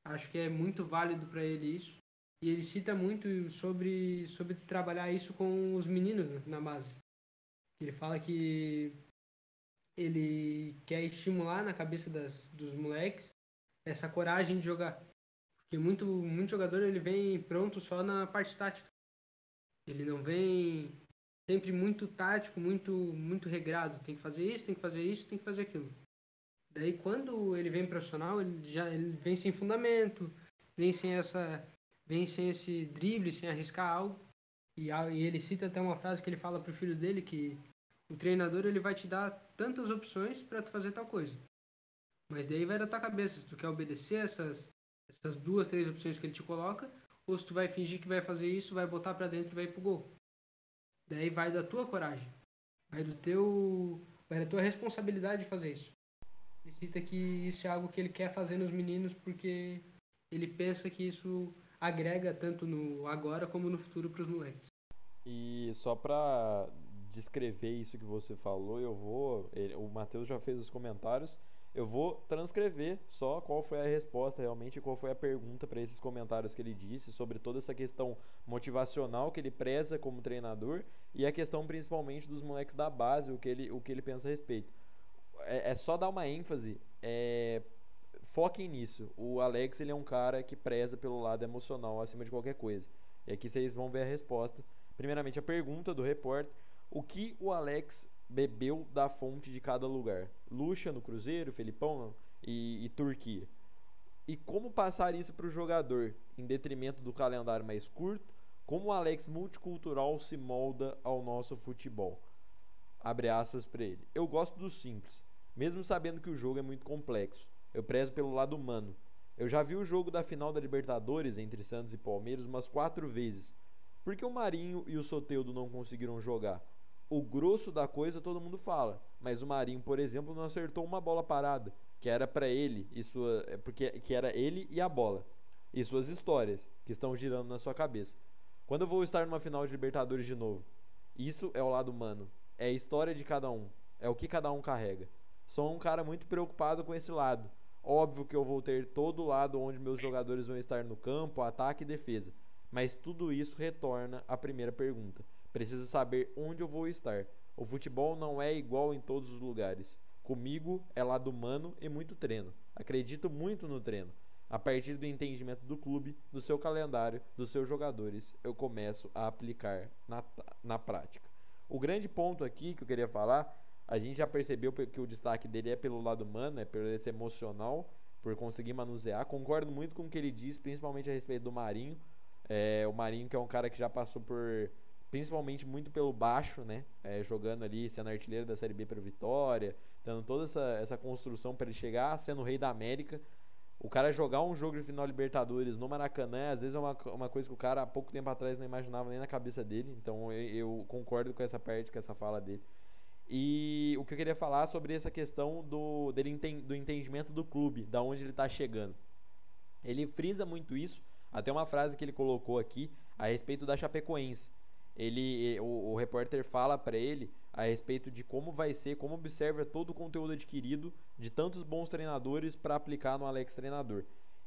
acho que é muito válido para ele isso. E ele cita muito sobre, sobre trabalhar isso com os meninos na base. Ele fala que ele quer estimular na cabeça das, dos moleques essa coragem de jogar. Porque muito, muito jogador ele vem pronto só na parte tática. Ele não vem sempre muito tático, muito muito regrado. Tem que fazer isso, tem que fazer isso, tem que fazer aquilo. Daí quando ele vem profissional, ele já ele vem sem fundamento, vem sem essa vem sem esse drible, sem arriscar algo. E, e ele cita até uma frase que ele fala pro filho dele que o treinador ele vai te dar tantas opções para tu fazer tal coisa. Mas daí vai da tua cabeça se tu quer obedecer essas, essas duas, três opções que ele te coloca, ou se tu vai fingir que vai fazer isso, vai botar para dentro e vai pro gol. Daí vai da tua coragem. Vai do teu. Vai da tua responsabilidade de fazer isso. Ele cita que isso é algo que ele quer fazer nos meninos porque ele pensa que isso agrega tanto no agora como no futuro para os moleques. E só para descrever isso que você falou, eu vou. Ele, o Matheus já fez os comentários eu vou transcrever só qual foi a resposta realmente, qual foi a pergunta para esses comentários que ele disse sobre toda essa questão motivacional que ele preza como treinador e a questão principalmente dos moleques da base, o que ele, o que ele pensa a respeito. É, é só dar uma ênfase, é, foquem nisso. O Alex ele é um cara que preza pelo lado emocional acima de qualquer coisa. E aqui vocês vão ver a resposta. Primeiramente, a pergunta do repórter: o que o Alex bebeu da fonte de cada lugar. Lucha no Cruzeiro, Felipão e, e Turquia. E como passar isso para o jogador, em detrimento do calendário mais curto, como o Alex multicultural se molda ao nosso futebol. Abre aspas para ele. Eu gosto do simples, mesmo sabendo que o jogo é muito complexo. Eu prezo pelo lado humano. Eu já vi o jogo da final da Libertadores entre Santos e Palmeiras umas quatro vezes. Por que o Marinho e o Soteudo não conseguiram jogar? O grosso da coisa todo mundo fala. Mas o Marinho, por exemplo, não acertou uma bola parada, que era para ele e sua, é, porque que era ele e a bola e suas histórias que estão girando na sua cabeça. Quando eu vou estar numa final de Libertadores de novo? Isso é o lado humano, é a história de cada um, é o que cada um carrega. Sou um cara muito preocupado com esse lado. Óbvio que eu vou ter todo o lado onde meus jogadores vão estar no campo, ataque e defesa. Mas tudo isso retorna à primeira pergunta. Preciso saber onde eu vou estar. O futebol não é igual em todos os lugares. Comigo é lado humano e muito treino. Acredito muito no treino. A partir do entendimento do clube, do seu calendário, dos seus jogadores, eu começo a aplicar na, na prática. O grande ponto aqui que eu queria falar, a gente já percebeu que o destaque dele é pelo lado humano, é pelo esse emocional, por conseguir manusear. Concordo muito com o que ele diz, principalmente a respeito do Marinho. É, o Marinho, que é um cara que já passou por. Principalmente muito pelo baixo, né? É, jogando ali, sendo artilheiro da Série B pelo Vitória, dando toda essa, essa construção para ele chegar sendo rei da América. O cara jogar um jogo de final Libertadores no Maracanã, às vezes é uma, uma coisa que o cara há pouco tempo atrás não imaginava nem na cabeça dele. Então eu, eu concordo com essa parte, com essa fala dele. E o que eu queria falar sobre essa questão do, dele, do entendimento do clube, da onde ele está chegando. Ele frisa muito isso, até uma frase que ele colocou aqui a respeito da Chapecoense. Ele, o, o repórter fala para ele a respeito de como vai ser, como observa todo o conteúdo adquirido de tantos bons treinadores para aplicar no Alex treinador.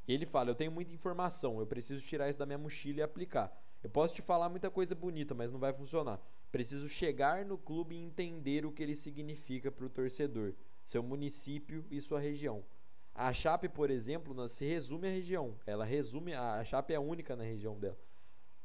Ele fala: Eu tenho muita informação, eu preciso tirar isso da minha mochila e aplicar. Eu posso te falar muita coisa bonita, mas não vai funcionar. Preciso chegar no clube e entender o que ele significa para o torcedor, seu município e sua região. A Chape, por exemplo, se resume à região. Ela resume, a Chape é única na região dela.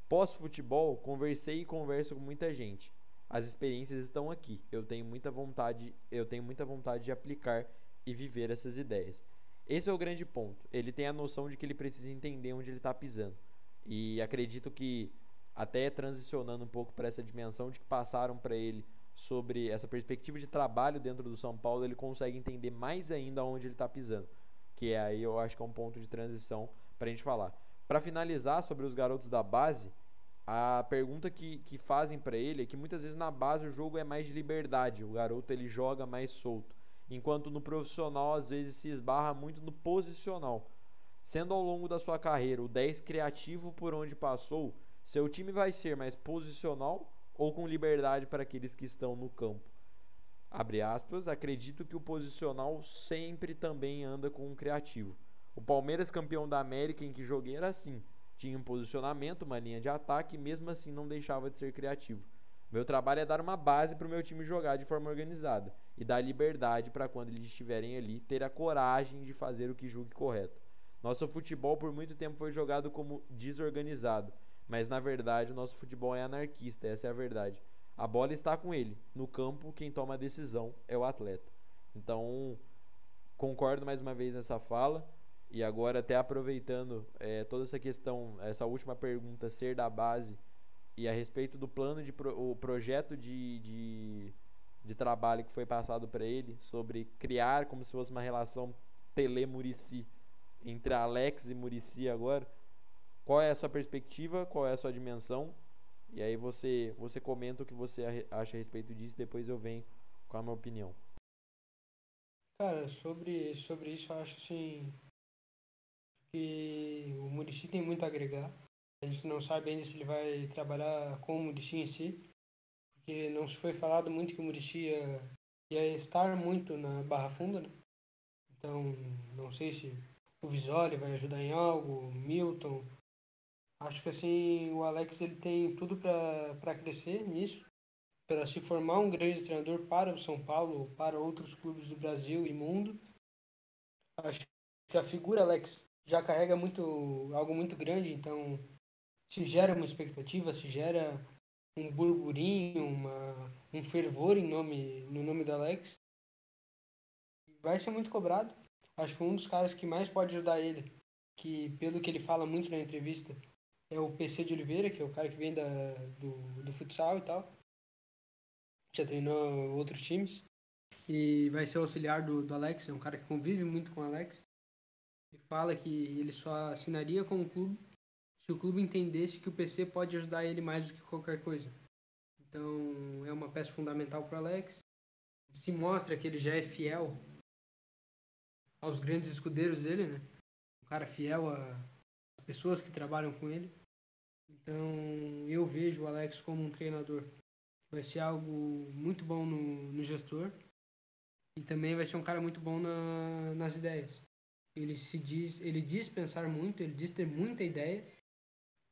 Pós-futebol, conversei e converso com muita gente as experiências estão aqui. Eu tenho muita vontade, eu tenho muita vontade de aplicar e viver essas ideias. Esse é o grande ponto. Ele tem a noção de que ele precisa entender onde ele está pisando. E acredito que até transicionando um pouco para essa dimensão de que passaram para ele sobre essa perspectiva de trabalho dentro do São Paulo, ele consegue entender mais ainda onde ele está pisando. Que aí eu acho que é um ponto de transição para a gente falar. Para finalizar sobre os garotos da base, a pergunta que, que fazem para ele é que muitas vezes na base o jogo é mais de liberdade, o garoto ele joga mais solto, enquanto no profissional às vezes se esbarra muito no posicional. Sendo ao longo da sua carreira o 10 criativo por onde passou, seu time vai ser mais posicional ou com liberdade para aqueles que estão no campo. Abre aspas, acredito que o posicional sempre também anda com um criativo. O Palmeiras campeão da América em que joguei era assim tinha um posicionamento, uma linha de ataque, e mesmo assim não deixava de ser criativo. Meu trabalho é dar uma base para o meu time jogar de forma organizada e dar liberdade para quando eles estiverem ali ter a coragem de fazer o que julgue correto. Nosso futebol por muito tempo foi jogado como desorganizado, mas na verdade o nosso futebol é anarquista, essa é a verdade. A bola está com ele, no campo quem toma a decisão é o atleta. Então, concordo mais uma vez nessa fala. E agora, até aproveitando é, toda essa questão, essa última pergunta ser da base e a respeito do plano de pro, o projeto de, de, de trabalho que foi passado para ele sobre criar como se fosse uma relação Tele-Murici entre Alex e Murici agora. Qual é a sua perspectiva? Qual é a sua dimensão? E aí você você comenta o que você acha a respeito disso, depois eu venho com a minha opinião. Cara, sobre, sobre isso eu acho assim que o Murici tem muito a agregar. A gente não sabe ainda se ele vai trabalhar com o Murici em si, porque não se foi falado muito que o Murici ia, ia estar muito na Barra Funda, né? Então, não sei se o Visoli vai ajudar em algo, o Milton. Acho que assim, o Alex ele tem tudo para crescer nisso, para se formar um grande treinador para o São Paulo, para outros clubes do Brasil e mundo. Acho que a figura Alex já carrega muito algo muito grande, então se gera uma expectativa, se gera um burburinho, uma, um fervor em nome, no nome do Alex. Vai ser muito cobrado. Acho que um dos caras que mais pode ajudar ele, que pelo que ele fala muito na entrevista, é o PC de Oliveira, que é o cara que vem da, do, do futsal e tal. Já treinou outros times. E vai ser o auxiliar do, do Alex, é um cara que convive muito com o Alex fala que ele só assinaria com o clube se o clube entendesse que o PC pode ajudar ele mais do que qualquer coisa. Então é uma peça fundamental para Alex. Se mostra que ele já é fiel aos grandes escudeiros dele, né? Um cara fiel às pessoas que trabalham com ele. Então eu vejo o Alex como um treinador. Vai ser algo muito bom no, no gestor e também vai ser um cara muito bom na, nas ideias ele se diz, ele diz pensar muito, ele diz ter muita ideia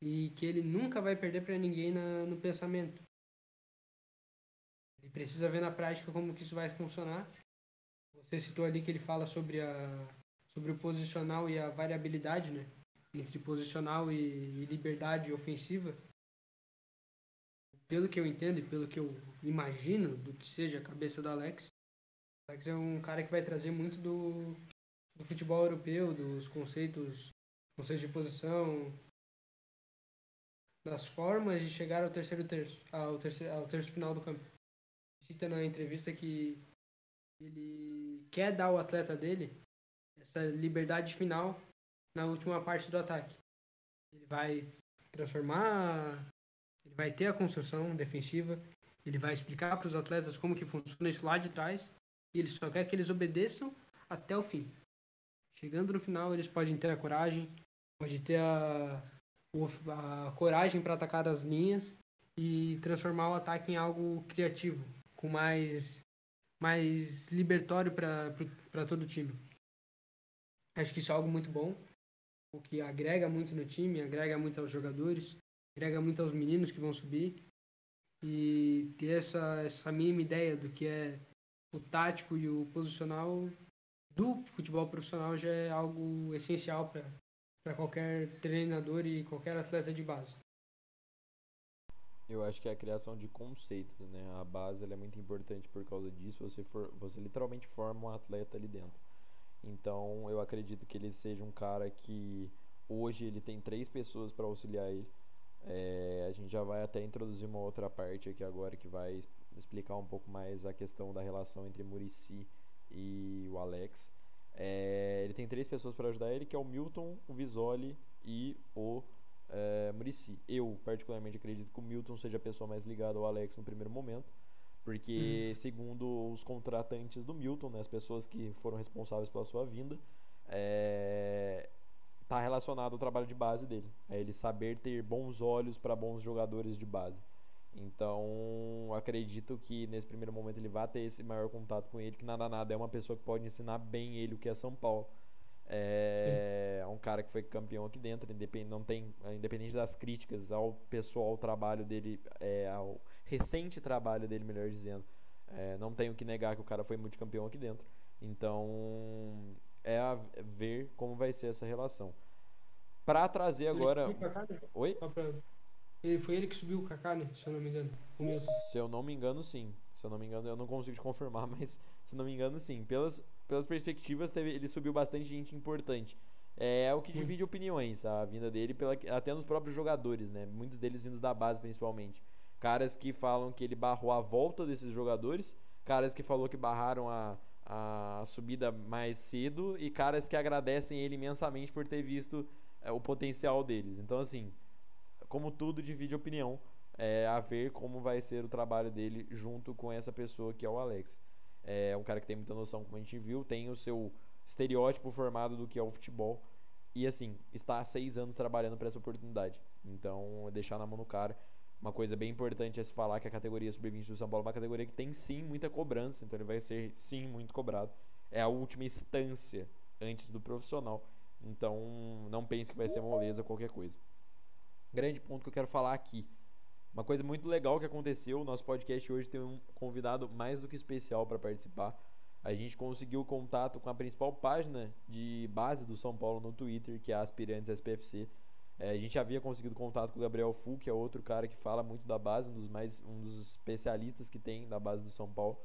e que ele nunca vai perder para ninguém na, no pensamento. Ele precisa ver na prática como que isso vai funcionar. Você citou ali que ele fala sobre a sobre o posicional e a variabilidade, né? Entre posicional e, e liberdade ofensiva. Pelo que eu entendo e pelo que eu imagino do que seja a cabeça do Alex, Alex é um cara que vai trazer muito do do futebol europeu, dos conceitos, conceitos de posição, das formas de chegar ao terceiro terço, ao terceiro, ao terço final do campo. Cita na entrevista que ele quer dar ao atleta dele essa liberdade final na última parte do ataque. Ele vai transformar, ele vai ter a construção defensiva, ele vai explicar para os atletas como que funciona isso lá de trás e ele só quer que eles obedeçam até o fim. Chegando no final, eles podem ter a coragem, pode ter a, a coragem para atacar as linhas e transformar o ataque em algo criativo, com mais, mais libertório para todo o time. Acho que isso é algo muito bom, o que agrega muito no time, agrega muito aos jogadores, agrega muito aos meninos que vão subir e ter essa, essa mínima ideia do que é o tático e o posicional do futebol profissional já é algo essencial para qualquer treinador e qualquer atleta de base. Eu acho que é a criação de conceitos, né? A base é muito importante por causa disso. Você, for, você literalmente forma um atleta ali dentro. Então, eu acredito que ele seja um cara que hoje ele tem três pessoas para auxiliar ele. É, a gente já vai até introduzir uma outra parte aqui agora que vai explicar um pouco mais a questão da relação entre Murici e o Alex. É, ele tem três pessoas para ajudar ele, que é o Milton, o Visoli e o é, Murici. Eu, particularmente, acredito que o Milton seja a pessoa mais ligada ao Alex no primeiro momento, porque, hum. segundo os contratantes do Milton, né, as pessoas que foram responsáveis pela sua vinda, é, tá relacionado ao trabalho de base dele. É ele saber ter bons olhos para bons jogadores de base. Então, acredito que nesse primeiro momento ele vai ter esse maior contato com ele, que nada nada é uma pessoa que pode ensinar bem ele o que é São Paulo. É, é um cara que foi campeão aqui dentro, independente, não tem, independente das críticas ao pessoal, ao trabalho dele, é, ao recente trabalho dele, melhor dizendo. É, não tenho que negar que o cara foi multicampeão aqui dentro. Então, é a ver como vai ser essa relação. Para trazer agora. Oi? Ele, foi ele que subiu o Kaká, né? Se eu não me engano. Se eu não me engano, sim. Se eu não me engano, eu não consigo te confirmar, mas se não me engano, sim. Pelas, pelas perspectivas, teve, ele subiu bastante gente importante. É, é o que divide opiniões, a vinda dele, pela, até nos próprios jogadores, né? Muitos deles vindos da base, principalmente. Caras que falam que ele barrou a volta desses jogadores, caras que falou que barraram a, a subida mais cedo e caras que agradecem ele imensamente por ter visto é, o potencial deles. Então, assim, como tudo, divide opinião. É, a ver como vai ser o trabalho dele junto com essa pessoa que é o Alex. É um cara que tem muita noção, como a gente viu, tem o seu estereótipo formado do que é o futebol. E assim, está há seis anos trabalhando para essa oportunidade. Então, deixar na mão do cara. Uma coisa bem importante é se falar que a categoria sub-20 do São Paulo é uma categoria que tem sim muita cobrança, então ele vai ser sim muito cobrado. É a última instância antes do profissional. Então, não pense que vai ser moleza qualquer coisa grande ponto que eu quero falar aqui. Uma coisa muito legal que aconteceu, o nosso podcast hoje tem um convidado mais do que especial para participar. A gente conseguiu contato com a principal página de base do São Paulo no Twitter, que é a Aspirantes SPFC. É, a gente havia conseguido contato com o Gabriel Fu, que é outro cara que fala muito da base, um dos mais um dos especialistas que tem da base do São Paulo.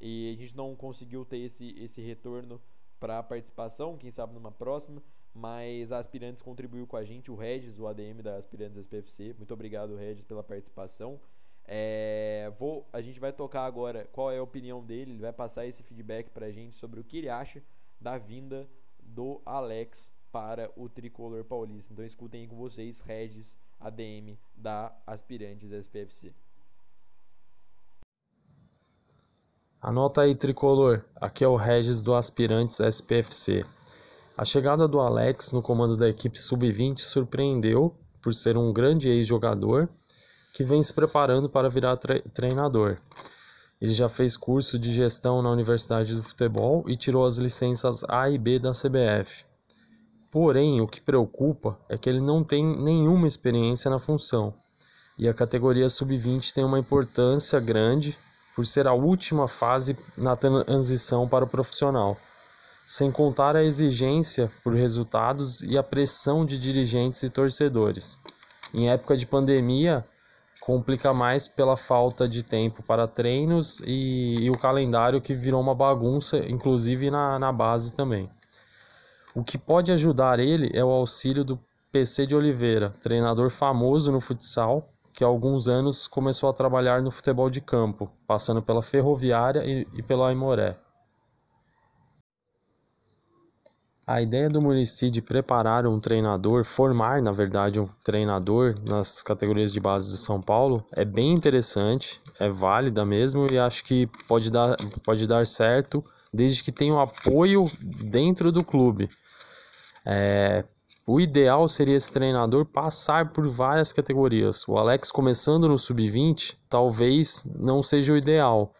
E a gente não conseguiu ter esse, esse retorno para a participação, quem sabe numa próxima mas a Aspirantes contribuiu com a gente, o Regis, o ADM da Aspirantes SPFC. Muito obrigado, Regis, pela participação. É, vou, a gente vai tocar agora qual é a opinião dele, ele vai passar esse feedback pra gente sobre o que ele acha da vinda do Alex para o tricolor paulista. Então escutem aí com vocês, Regis, ADM da Aspirantes SPFC. Anota aí, tricolor. Aqui é o Regis do Aspirantes SPFC. A chegada do Alex no comando da equipe sub-20 surpreendeu por ser um grande ex-jogador que vem se preparando para virar tre treinador. Ele já fez curso de gestão na Universidade do Futebol e tirou as licenças A e B da CBF. Porém, o que preocupa é que ele não tem nenhuma experiência na função. E a categoria sub-20 tem uma importância grande por ser a última fase na transição para o profissional sem contar a exigência por resultados e a pressão de dirigentes e torcedores. Em época de pandemia, complica mais pela falta de tempo para treinos e, e o calendário que virou uma bagunça, inclusive na, na base também. O que pode ajudar ele é o auxílio do PC de Oliveira, treinador famoso no futsal, que há alguns anos começou a trabalhar no futebol de campo, passando pela Ferroviária e, e pela Aimoré. A ideia do Murici de preparar um treinador, formar na verdade um treinador nas categorias de base do São Paulo é bem interessante, é válida mesmo e acho que pode dar, pode dar certo desde que tenha um apoio dentro do clube. É, o ideal seria esse treinador passar por várias categorias. O Alex começando no sub-20 talvez não seja o ideal.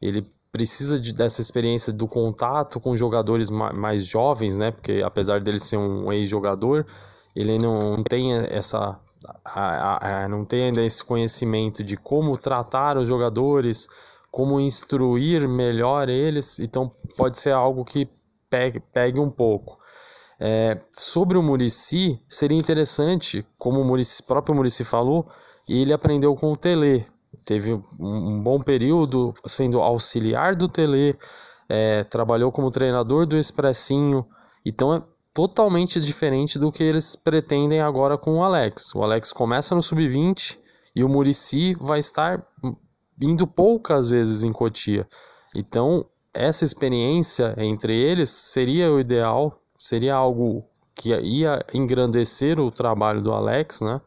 Ele precisa de, dessa experiência do contato com jogadores ma mais jovens, né? Porque apesar dele ser um ex-jogador, ele não tem essa a, a, a, não tem ainda esse conhecimento de como tratar os jogadores, como instruir melhor eles. Então pode ser algo que pegue, pegue um pouco. É, sobre o Murici, seria interessante, como o Muricy, próprio Murici falou, ele aprendeu com o Tele. Teve um, bom período sendo auxiliar do Tele, é, trabalhou como treinador do Expressinho. Então é totalmente diferente do que eles pretendem agora com o Alex. O Alex começa no sub-20 e o Murici vai estar indo poucas vezes em Cotia. Então, essa experiência entre eles seria o ideal seria algo que ia engrandecer o trabalho do Alex, né?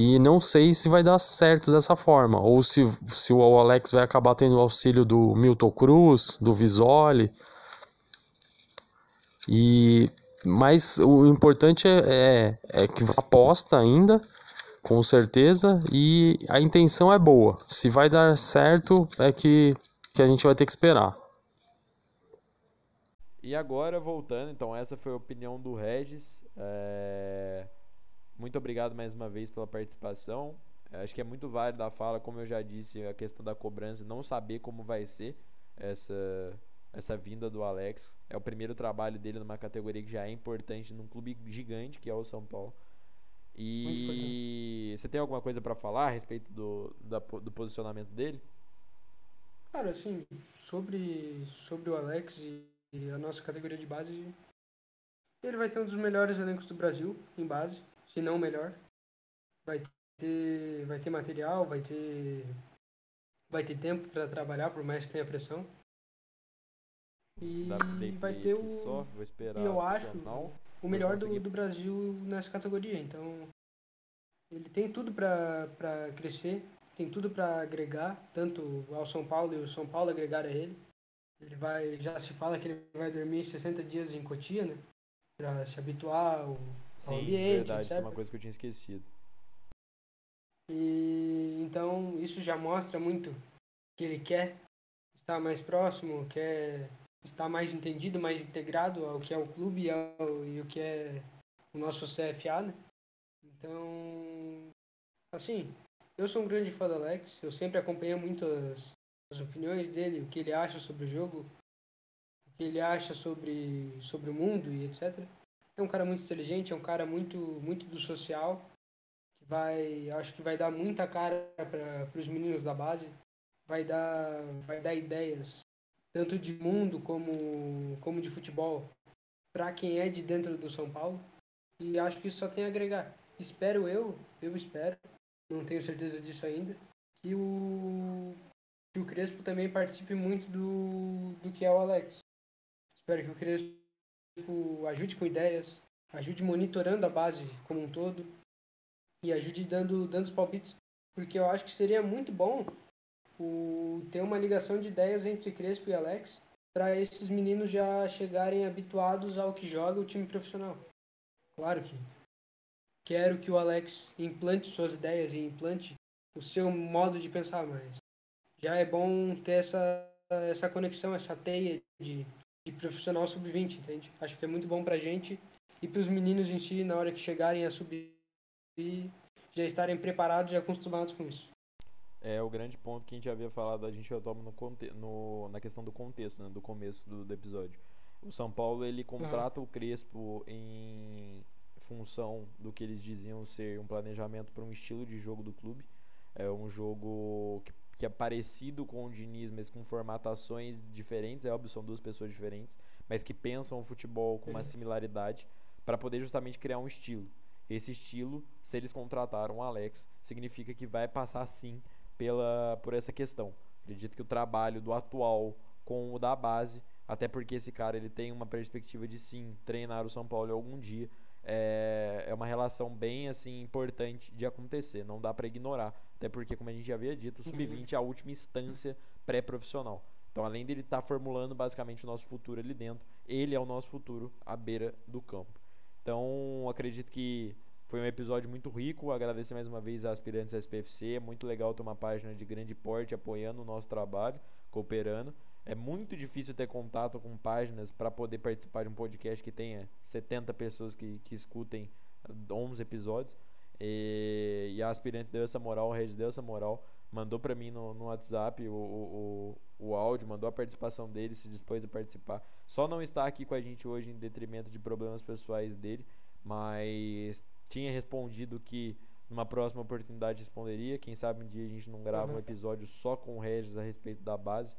E não sei se vai dar certo dessa forma, ou se, se o Alex vai acabar tendo o auxílio do Milton Cruz, do Visoli. E mas o importante é, é, é que você aposta ainda, com certeza, e a intenção é boa. Se vai dar certo, é que, que a gente vai ter que esperar. E agora, voltando, então, essa foi a opinião do Regis. É... Muito obrigado mais uma vez pela participação. Acho que é muito válido a fala, como eu já disse, a questão da cobrança, não saber como vai ser essa, essa vinda do Alex. É o primeiro trabalho dele numa categoria que já é importante num clube gigante que é o São Paulo. E você tem alguma coisa para falar a respeito do, da, do posicionamento dele? Cara, assim, sobre, sobre o Alex e e a nossa categoria de base, ele vai ter um dos melhores elencos do Brasil em base, se não melhor. Vai ter, vai ter material, vai ter, vai ter tempo para trabalhar, por mais que tenha pressão. E vai ter o, só, vou esperar eu acho, o melhor do, do Brasil nessa categoria. Então, ele tem tudo para crescer, tem tudo para agregar, tanto ao São Paulo e o São Paulo agregar a ele. Ele vai, já se fala que ele vai dormir 60 dias em Cotia, né? Pra se habituar ao, Sim, ao ambiente, verdade, etc. Isso é uma coisa que eu tinha esquecido. E então isso já mostra muito que ele quer estar mais próximo, quer estar mais entendido, mais integrado ao que é o clube e, ao, e o que é o nosso CFA, né? Então, assim, eu sou um grande fã do Alex, eu sempre acompanhei muito as, as opiniões dele, o que ele acha sobre o jogo, o que ele acha sobre, sobre o mundo e etc. É um cara muito inteligente, é um cara muito, muito do social, que vai, acho que vai dar muita cara para os meninos da base, vai dar, vai dar ideias, tanto de mundo como, como de futebol, para quem é de dentro do São Paulo. E acho que isso só tem a agregar. Espero eu, eu espero, não tenho certeza disso ainda, que o que o Crespo também participe muito do, do que é o Alex. Espero que o Crespo ajude com ideias, ajude monitorando a base como um todo e ajude dando, dando os palpites, porque eu acho que seria muito bom o, ter uma ligação de ideias entre Crespo e Alex para esses meninos já chegarem habituados ao que joga o time profissional. Claro que quero que o Alex implante suas ideias e implante o seu modo de pensar, mas já é bom ter essa, essa conexão, essa teia de, de profissional sub-20, entende? Acho que é muito bom pra gente e para os meninos em si, na hora que chegarem a subir, já estarem preparados e acostumados com isso. É o grande ponto que a gente havia falado, a gente retoma no, no, na questão do contexto, né, do começo do, do episódio. O São Paulo ele contrata uhum. o Crespo em função do que eles diziam ser um planejamento para um estilo de jogo do clube. É um jogo que que é parecido com o Diniz, mas com formatações diferentes. É óbvio, são duas pessoas diferentes, mas que pensam o futebol com uma similaridade para poder justamente criar um estilo. Esse estilo, se eles contrataram o Alex, significa que vai passar sim pela, por essa questão. Acredito que o trabalho do atual com o da base, até porque esse cara ele tem uma perspectiva de sim treinar o São Paulo algum dia, é, é uma relação bem assim importante de acontecer, não dá para ignorar, até porque como a gente já havia dito, o sub-20 é a última instância pré-profissional. Então, além dele estar tá formulando basicamente o nosso futuro ali dentro, ele é o nosso futuro à beira do campo. Então, acredito que foi um episódio muito rico. Agradecer mais uma vez a aspirantes SPFC. É muito legal ter uma página de grande porte apoiando o nosso trabalho, cooperando. É muito difícil ter contato com páginas para poder participar de um podcast que tenha 70 pessoas que, que escutem 11 episódios. E, e a aspirante deu essa moral, o Regis deu essa moral, mandou para mim no, no WhatsApp o, o, o, o áudio, mandou a participação dele, se dispôs a participar. Só não está aqui com a gente hoje em detrimento de problemas pessoais dele, mas tinha respondido que numa próxima oportunidade responderia. Quem sabe um dia a gente não grava um episódio só com o Regis a respeito da base.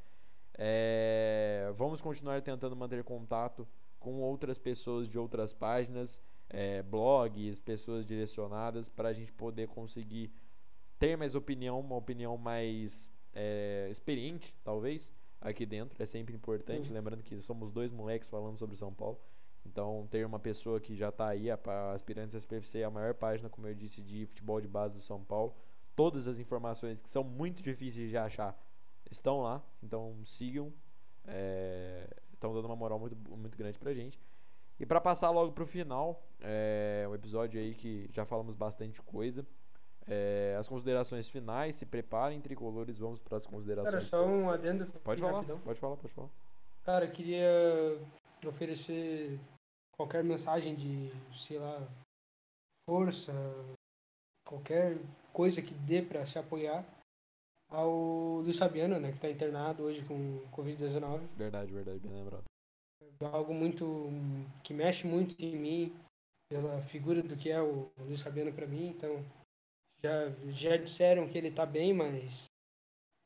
É, vamos continuar tentando manter contato com outras pessoas de outras páginas, é, blogs, pessoas direcionadas, para a gente poder conseguir ter mais opinião, uma opinião mais é, experiente, talvez, aqui dentro. É sempre importante. Uhum. Lembrando que somos dois moleques falando sobre São Paulo. Então, ter uma pessoa que já está aí, a, a Aspirantes SPFC é a maior página, como eu disse, de futebol de base do São Paulo. Todas as informações que são muito difíceis de achar estão lá, então sigam. Estão é, dando uma moral muito, muito grande pra gente. E para passar logo pro final, é um episódio aí que já falamos bastante coisa. É, as considerações finais, se preparem, tricolores, vamos para as considerações. Cara, só um adendo. Pode falar, rapidão. pode falar, pode falar. Cara, queria oferecer qualquer mensagem de, sei lá, força, qualquer coisa que dê para se apoiar ao Luiz Fabiano, né, que está internado hoje com Covid-19. Verdade, verdade, bem lembrado. Algo muito que mexe muito em mim pela figura do que é o Luiz Fabiano para mim, então já já disseram que ele está bem, mas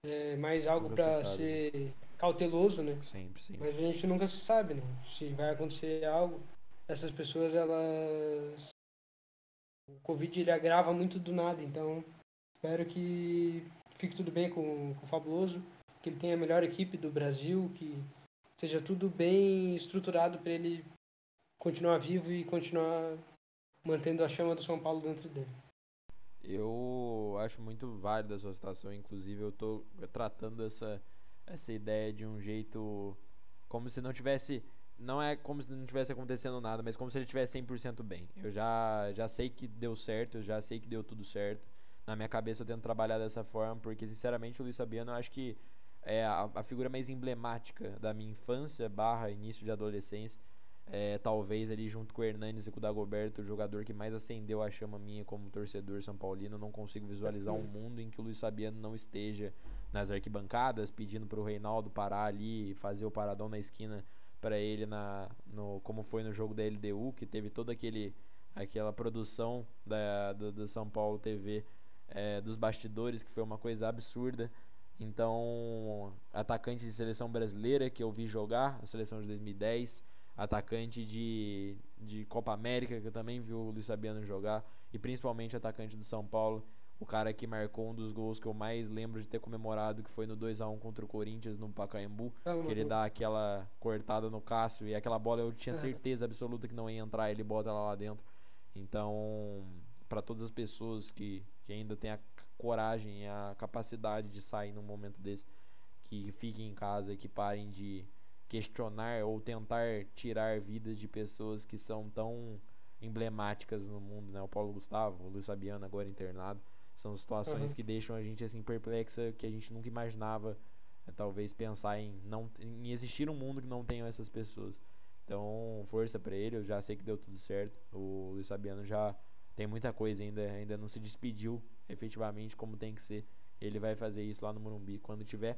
é mais algo para ser cauteloso, né? Sempre, sempre. Mas a gente nunca se sabe, né? Se vai acontecer algo, essas pessoas elas o Covid ele agrava muito do nada, então espero que fique tudo bem com, com o Fabuloso, que ele tenha a melhor equipe do Brasil, que seja tudo bem estruturado para ele continuar vivo e continuar mantendo a chama do São Paulo dentro dele. Eu acho muito válida a sua situação, inclusive eu estou tratando essa, essa ideia de um jeito como se não tivesse não é como se não tivesse acontecendo nada, mas como se ele estivesse 100% bem. Eu já já sei que deu certo, eu já sei que deu tudo certo na minha cabeça eu tento trabalhar dessa forma, porque sinceramente o Luiz Fabiano eu acho que é a, a figura mais emblemática da minha infância barra início de adolescência. É, talvez ali junto com o Hernanes e com o Dagoberto, o jogador que mais acendeu a chama minha como torcedor São Paulino. Não consigo visualizar um mundo em que o Luiz Fabiano não esteja nas arquibancadas, pedindo para o Reinaldo parar ali e fazer o paradão na esquina para ele na no como foi no jogo da LDU, que teve toda aquele aquela produção da do, São Paulo TV é, dos bastidores, que foi uma coisa absurda. Então, atacante de seleção brasileira que eu vi jogar, a seleção de 2010, atacante de, de Copa América, que eu também vi o Luiz Fabiano jogar, e principalmente atacante do São Paulo, o cara que marcou um dos gols que eu mais lembro de ter comemorado, que foi no 2 a 1 contra o Corinthians no Pacaembu, que ele dá aquela cortada no Cássio e aquela bola eu tinha certeza absoluta que não ia entrar, ele bota ela lá dentro. Então, para todas as pessoas que que ainda tem a coragem a capacidade de sair num momento desse, que fiquem em casa que parem de questionar ou tentar tirar vidas de pessoas que são tão emblemáticas no mundo, né? O Paulo Gustavo, o Luiz Fabiano agora internado, são situações uhum. que deixam a gente assim perplexa, que a gente nunca imaginava, é, talvez pensar em não em existir um mundo que não tenha essas pessoas. Então, força para ele, eu já sei que deu tudo certo. O Luiz Fabiano já tem muita coisa ainda, ainda não se despediu efetivamente como tem que ser. Ele vai fazer isso lá no Morumbi quando tiver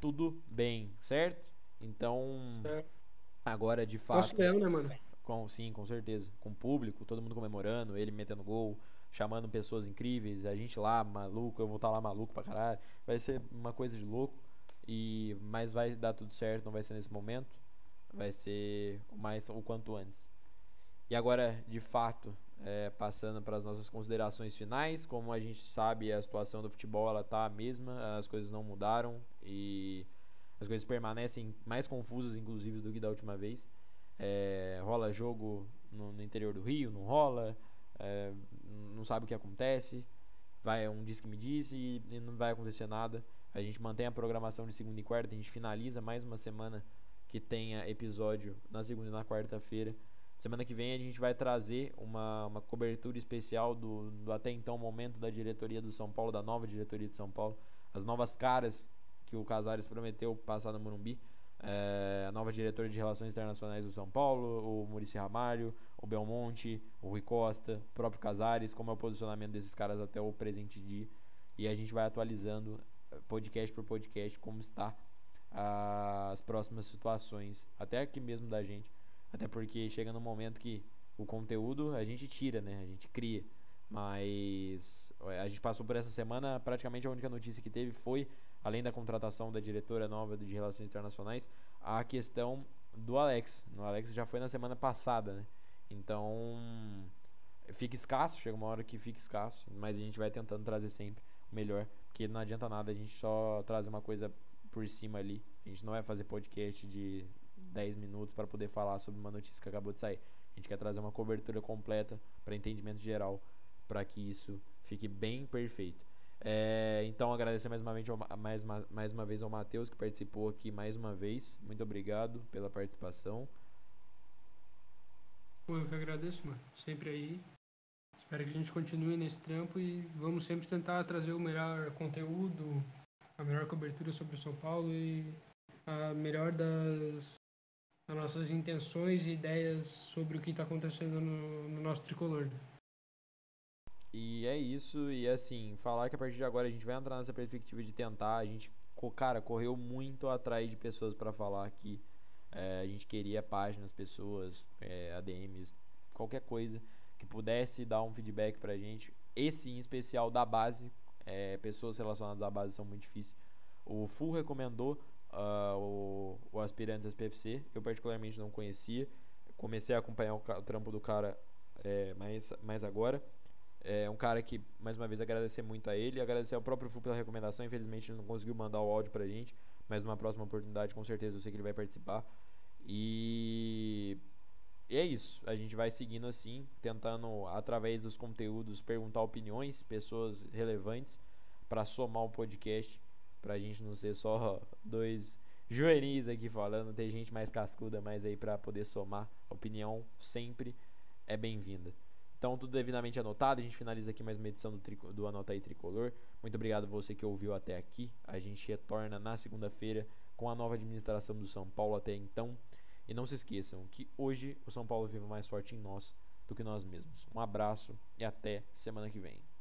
tudo bem, certo? Então, agora de fato. Leão, né, mano? Com, sim, com certeza. Com o público, todo mundo comemorando, ele metendo gol, chamando pessoas incríveis, a gente lá maluco, eu vou estar tá lá maluco pra caralho. Vai ser uma coisa de louco. E mas vai dar tudo certo, não vai ser nesse momento. Vai ser o mais o quanto antes. E agora, de fato, é, passando para as nossas considerações finais, como a gente sabe, a situação do futebol ela tá a mesma, as coisas não mudaram e as coisas permanecem mais confusas, inclusive, do que da última vez. É, rola jogo no, no, interior do Rio, não rola, é, não sabe o que acontece, vai um diz que me disse e, e não vai acontecer nada. A gente mantém a programação de segunda e quarta, a gente finaliza mais uma semana que tenha episódio na segunda e na quarta-feira. Semana que vem a gente vai trazer uma, uma cobertura especial do, do até então momento da diretoria do São Paulo, da nova diretoria de São Paulo, as novas caras que o Casares prometeu passar no Morumbi. É, a nova diretora de Relações Internacionais do São Paulo, o Murici Ramalho, o Belmonte, o Rui Costa, o próprio Casares, como é o posicionamento desses caras até o presente dia. E a gente vai atualizando eh, podcast por podcast como está as próximas situações, até aqui mesmo da gente. Até porque chega no momento que o conteúdo a gente tira, né? A gente cria. Mas a gente passou por essa semana, praticamente a única notícia que teve foi, além da contratação da diretora nova de Relações Internacionais, a questão do Alex. O Alex já foi na semana passada, né? Então, fica escasso, chega uma hora que fica escasso, mas a gente vai tentando trazer sempre o melhor, porque não adianta nada a gente só trazer uma coisa por cima ali. A gente não vai fazer podcast de 10 minutos para poder falar sobre uma notícia que acabou de sair. A gente quer trazer uma cobertura completa para entendimento geral, para que isso fique bem perfeito. É, então agradecer mais uma, vez ao, mais, mais uma vez ao Matheus que participou aqui mais uma vez. Muito obrigado pela participação. Eu que agradeço, mano. Sempre aí. Espero que a gente continue nesse trampo e vamos sempre tentar trazer o melhor conteúdo, a melhor cobertura sobre o São Paulo e a melhor das as nossas intenções e ideias sobre o que está acontecendo no, no, nosso tricolor. E é isso, e assim, falar que a partir de agora a gente vai entrar nessa perspectiva de tentar, a gente, cara, correu muito atrás de pessoas para falar aqui. É, a gente queria páginas, pessoas, é, ADMs, qualquer coisa que pudesse dar um feedback pra gente. Esse em especial da base, é, pessoas relacionadas à base são muito difíceis. O Full recomendou uh, o, o Aspirantes SPFC. Eu particularmente não conhecia. Comecei a acompanhar o, o trampo do cara é, mais, mais agora. É um cara que, mais uma vez, agradecer muito a ele. Agradecer ao próprio FU pela recomendação. Infelizmente, ele não conseguiu mandar o áudio pra gente. Mas numa próxima oportunidade, com certeza, eu sei que ele vai participar. E... e é isso. A gente vai seguindo assim, tentando, através dos conteúdos, perguntar opiniões, pessoas relevantes, para somar o podcast pra gente não ser só dois juvenis aqui falando, ter gente mais cascuda mais aí para poder somar. Opinião sempre é bem-vinda. Então, tudo devidamente anotado. A gente finaliza aqui mais uma edição do, do Anota aí Tricolor. Muito obrigado a você que ouviu até aqui. A gente retorna na segunda-feira com a nova administração do São Paulo até então. E não se esqueçam que hoje o São Paulo vive mais forte em nós do que nós mesmos. Um abraço e até semana que vem.